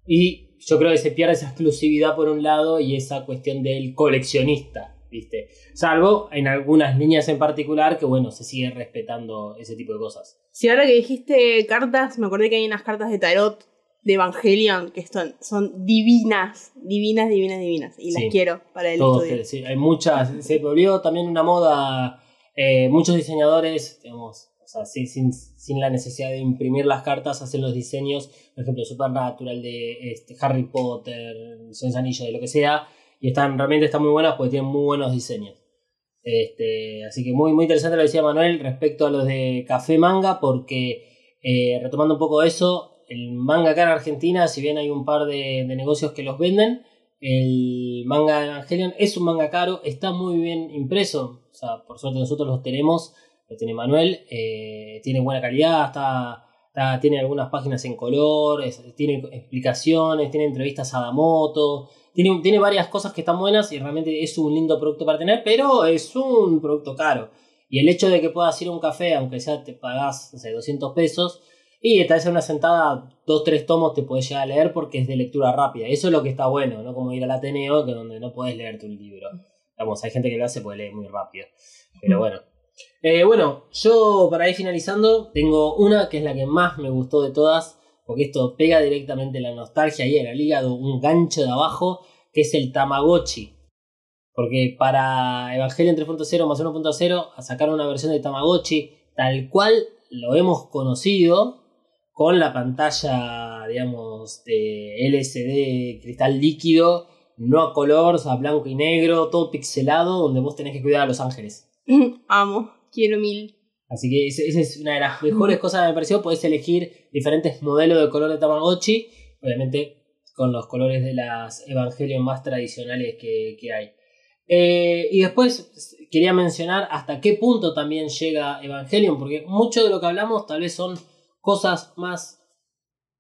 Y yo creo que se pierde esa exclusividad por un lado y esa cuestión del coleccionista, ¿viste? Salvo en algunas líneas en particular que, bueno, se sigue respetando ese tipo de cosas. Si ahora que dijiste cartas, me acordé que hay unas cartas de tarot de Evangelion que son, son divinas, divinas, divinas, divinas. Y Sí. las quiero para el Todos, estudio. sí, hay muchas, se volvió también una moda, eh, muchos diseñadores, digamos, sí, sin, sin la necesidad de imprimir las cartas, hacen los diseños, por ejemplo, Supernatural, de este, Harry Potter, Señor Anillo, de lo que sea, y están realmente están muy buenas porque tienen muy buenos diseños. Este, así que muy, muy interesante lo decía Manuel respecto a los de Café Manga, porque eh, retomando un poco eso, el manga acá en Argentina, si bien hay un par de, de negocios que los venden, el manga de Evangelion es un manga caro, está muy bien impreso, o sea, por suerte nosotros los tenemos, lo tiene Manuel, eh, tiene buena calidad, está, está- tiene algunas páginas en color, es- tiene explicaciones, tiene entrevistas a Damoto, tiene, tiene varias cosas que están buenas y realmente es un lindo producto para tener, pero es un producto caro. Y el hecho de que puedas ir a un café, aunque sea te pagás, no sé, 200 pesos, y tal vez en una sentada, dos, tres tomos te podés llegar a leer porque es de lectura rápida. Eso es lo que está bueno, no como ir al Ateneo, que donde no podés leerte un libro. Vamos, hay gente que lo hace porque lee muy rápido. Pero bueno. Eh, bueno, yo para ir finalizando, tengo una que es la que más me gustó de todas, porque esto pega directamente la nostalgia y el hígado, un gancho de abajo, que es el Tamagotchi. Porque para Evangelion 3.0 más 1.0 a sacar una versión de Tamagotchi tal cual lo hemos conocido, con la pantalla, digamos, de LCD cristal líquido, no a color, o sea, blanco y negro, todo pixelado, donde vos tenés que cuidar a los ángeles. (laughs) Amo, quiero mil. Así que esa es una de las mejores cosas que me pareció. Podés elegir diferentes modelos de color de Tamagotchi. Obviamente con los colores de las Evangelion más tradicionales que, que hay. Eh, y después quería mencionar hasta qué punto también llega Evangelion. Porque mucho de lo que hablamos tal vez son cosas más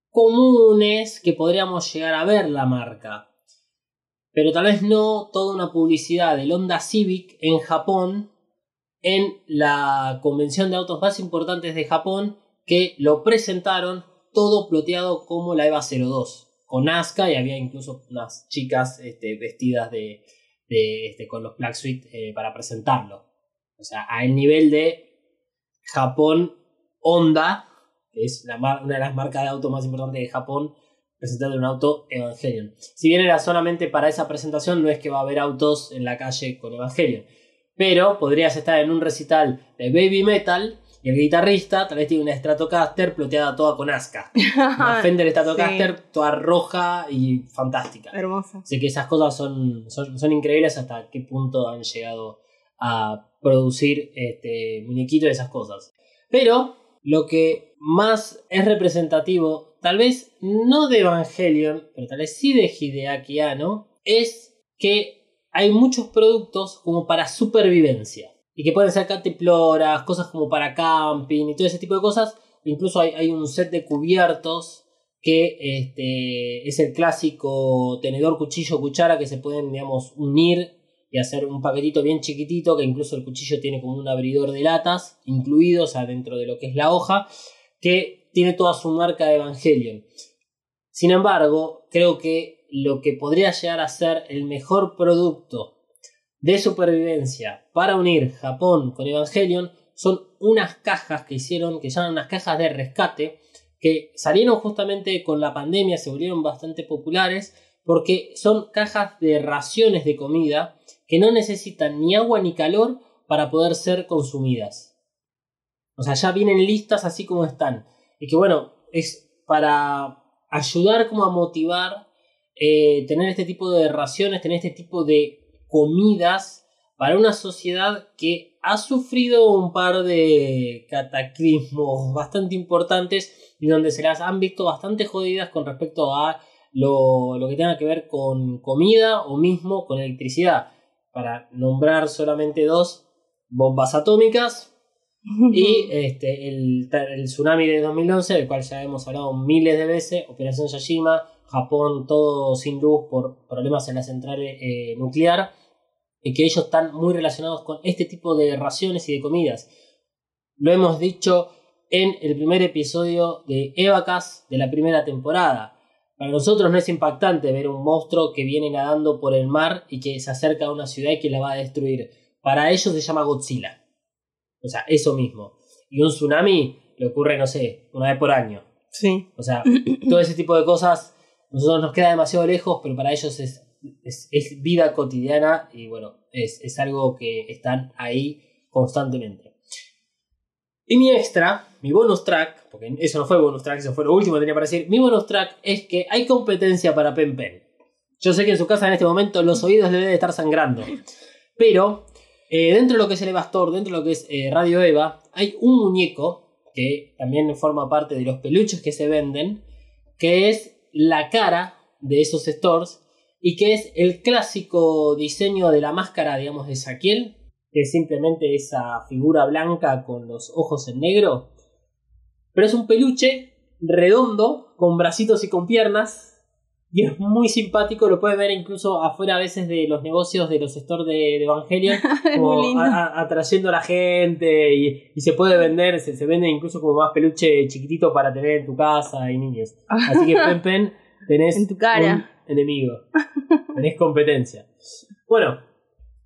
comunes que podríamos llegar a ver la marca. Pero tal vez no toda una publicidad del Honda Civic en Japón en la convención de autos más importantes de Japón que lo presentaron todo ploteado como la EVA 02 con Asuka y había incluso unas chicas este, vestidas de, este, con los Black Suite eh, para presentarlo. O sea, a el nivel de Japón Honda, que es la una de las marcas de autos más importantes de Japón, presentando un auto Evangelion. Si bien era solamente para esa presentación, no es que va a haber autos en la calle con Evangelion. Pero podrías estar en un recital de baby metal y el guitarrista tal vez tiene una Stratocaster ploteada toda con asca. (laughs) Una Fender Stratocaster toda roja y fantástica. Hermosa. Así que esas cosas son, son, son increíbles hasta qué punto han llegado a producir este, muñequitos de esas cosas. Pero lo que más es representativo, tal vez no de Evangelion, pero tal vez sí de Hideaki Anno, es que hay muchos productos como para supervivencia. Y que pueden ser catiploras, cosas como para camping y todo ese tipo de cosas. Incluso hay, un set de cubiertos que este, es el clásico tenedor, cuchillo, cuchara que se pueden, digamos, unir y hacer un paquetito bien chiquitito, que incluso el cuchillo tiene como un abridor de latas incluido, o sea, dentro de lo que es la hoja, que tiene toda su marca de Evangelion. Sin embargo, creo que lo que podría llegar a ser el mejor producto de supervivencia para unir Japón con Evangelion son unas cajas que hicieron, que llaman unas cajas de rescate, que salieron justamente con la pandemia, se volvieron bastante populares, porque son cajas de raciones de comida que no necesitan ni agua ni calor para poder ser consumidas. O sea, ya vienen listas así como están. Y que bueno, es para ayudar como a motivar eh, tener este tipo de raciones, tener este tipo de comidas para una sociedad que ha sufrido un par de cataclismos (laughs) bastante importantes y donde se las han visto bastante jodidas con respecto a lo, lo que tenga que ver con comida o mismo con electricidad. Para nombrar solamente dos, bombas atómicas (laughs) y este, el, el tsunami de 2011, del cual ya hemos hablado miles de veces, Operación Yashima, Japón todo sin luz por problemas en la central eh, nuclear, y que ellos están muy relacionados con este tipo de raciones y de comidas. Lo hemos dicho en el primer episodio de Evacas de la primera temporada. Para nosotros no es impactante ver un monstruo que viene nadando por el mar y que se acerca a una ciudad y que la va a destruir. Para ellos se llama Godzilla. O sea, eso mismo. Y un tsunami le ocurre, no sé, una vez por año. Sí. O sea, todo ese tipo de cosas, nosotros nos queda demasiado lejos, pero para ellos es, es, vida cotidiana y bueno, es, es algo que están ahí constantemente. Y mi extra, mi bonus track, porque eso no fue bonus track, eso fue lo último que tenía para decir, mi bonus track es que hay competencia para Pen Pen. Yo sé que en su casa en este momento los oídos le deben estar sangrando, pero eh, dentro de lo que es el Evastor, dentro de lo que es eh, Radio Eva, hay un muñeco que también forma parte de los peluches que se venden, que es la cara de esos stores y que es el clásico diseño de la máscara, digamos, de Saquiel, que es simplemente esa figura blanca con los ojos en negro. Pero es un peluche redondo, con bracitos y con piernas. Y es muy simpático, lo puedes ver incluso afuera a veces de los negocios de los stores de, de Evangelion, (laughs) como a- a- atrayendo a la gente y, y se puede vender, se, se vende incluso como más peluche chiquitito para tener en tu casa y niños. Así que (laughs) Pen Pen tenés En tu cara. un enemigo, tenés competencia. Bueno,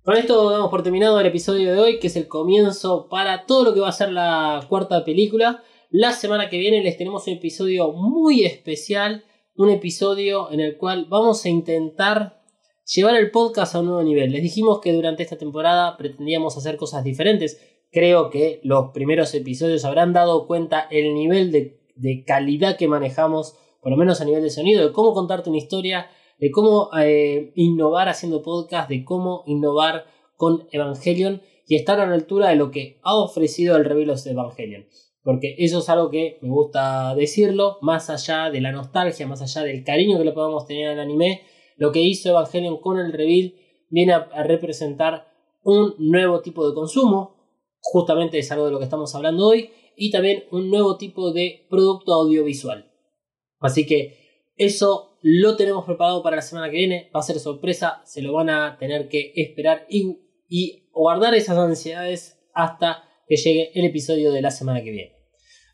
con esto damos por terminado el episodio de hoy, que es el comienzo para todo lo que va a ser la cuarta película. La semana que viene les tenemos un episodio muy especial, un episodio en el cual vamos a intentar llevar el podcast a un nuevo nivel. Les dijimos que durante esta temporada pretendíamos hacer cosas diferentes. Creo que los primeros episodios habrán dado cuenta el nivel de, calidad que manejamos, por lo menos a nivel de sonido, de cómo contarte una historia, de cómo eh, innovar haciendo podcast, de cómo innovar con Evangelion y estar a la altura de lo que ha ofrecido el Revelos de Evangelion. Porque eso es algo que me gusta decirlo, más allá de la nostalgia, más allá del cariño que le podemos tener al anime, lo que hizo Evangelion con el reveal viene a, representar un nuevo tipo de consumo, justamente es algo de lo que estamos hablando hoy, y también un nuevo tipo de producto audiovisual. Así que eso lo tenemos preparado para la semana que viene, va a ser sorpresa, se lo van a tener que esperar y guardar esas ansiedades hasta que llegue el episodio de la semana que viene.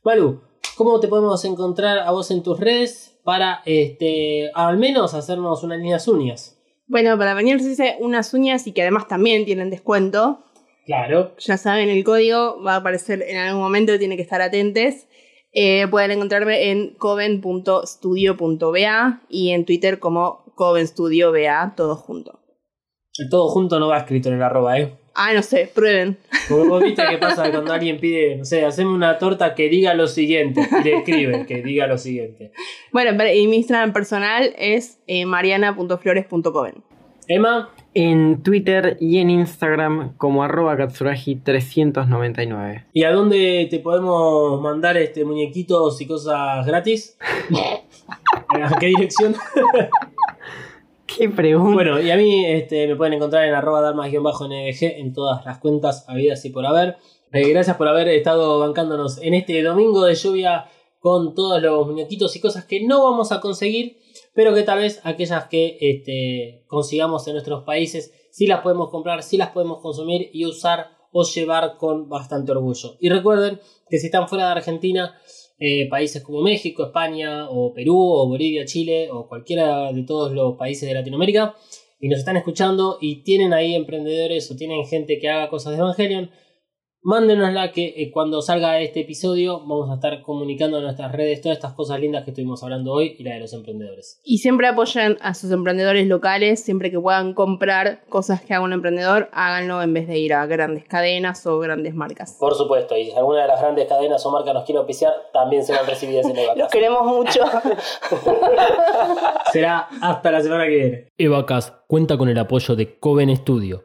Malu, ¿cómo te podemos encontrar a vos en tus redes para este, al menos hacernos unas líneas uñas? Bueno, para bañarse unas uñas y que además también tienen descuento. Claro, Ya saben, el código va a aparecer en algún momento, tienen que estar atentos. Eh, pueden encontrarme en coven.studio.ba y en Twitter como covenstudioba, todo junto. el todo junto no va escrito en el arroba, ¿eh? Ah, no sé, prueben. Porque vos viste qué pasa cuando alguien pide, no sé, haceme una torta que diga lo siguiente. Y le escribe que diga lo siguiente. Bueno, pero- y mi Instagram personal es eh, mariana.flores.coven. Emma, En Twitter y en Instagram como arroba katsuragi399. ¿y a dónde te podemos mandar este muñequitos y cosas gratis? (laughs) ¿A qué dirección? (laughs) ¿Qué pregunta? Bueno, y a mí este, me pueden encontrar en arroba dalmas-nvg en todas las cuentas habidas y por haber. Eh, gracias por haber estado bancándonos en este domingo de lluvia con todos los muñequitos y cosas que no vamos a conseguir, pero que tal vez aquellas que este, consigamos en nuestros países sí las podemos comprar, sí las podemos consumir y usar o llevar con bastante orgullo. Y recuerden que si están fuera de Argentina, eh, países como México, España, o Perú, o Bolivia, Chile, o cualquiera de todos los países de Latinoamérica, y nos están escuchando y tienen ahí emprendedores o tienen gente que haga cosas de Evangelion, mándenosla que eh, cuando salga este episodio vamos a estar comunicando en nuestras redes todas estas cosas lindas que estuvimos hablando hoy y la de los emprendedores. Y siempre apoyen a sus emprendedores locales, siempre que puedan comprar cosas que haga un emprendedor, háganlo en vez de ir a grandes cadenas o grandes marcas. Por supuesto, y si alguna de las grandes cadenas o marcas nos quiere auspiciar, también serán recibidas en Los Evacas. queremos mucho. (laughs) Será hasta la semana que viene. Evacas cuenta con el apoyo de Coven Studio.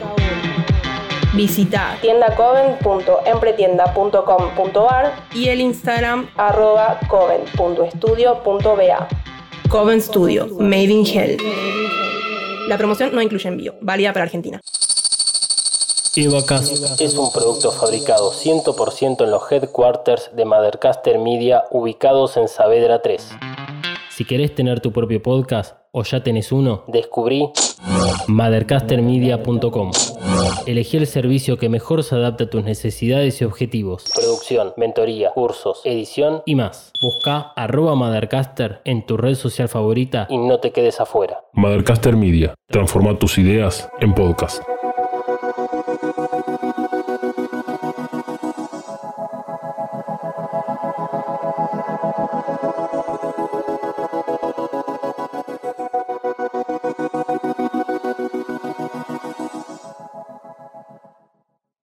Visita tiendacoven.empretienda.com.ar y el Instagram arroba coven.estudio.ba. Coven Studio, Made in Hell. La promoción no incluye envío, válida para Argentina. Evacas Es un producto fabricado 100% en los headquarters de Mothercaster Media ubicados en Saavedra 3. Si querés tener tu propio podcast o ya tenés uno, Descubrí mothercastermedia.com. Elegí el servicio que mejor se adapta a tus necesidades y objetivos. producción, mentoría, cursos, edición Y más, busca arroba mothercaster en tu red social favorita y no te quedes afuera. Mothercaster Media. Transforma tus ideas en podcast.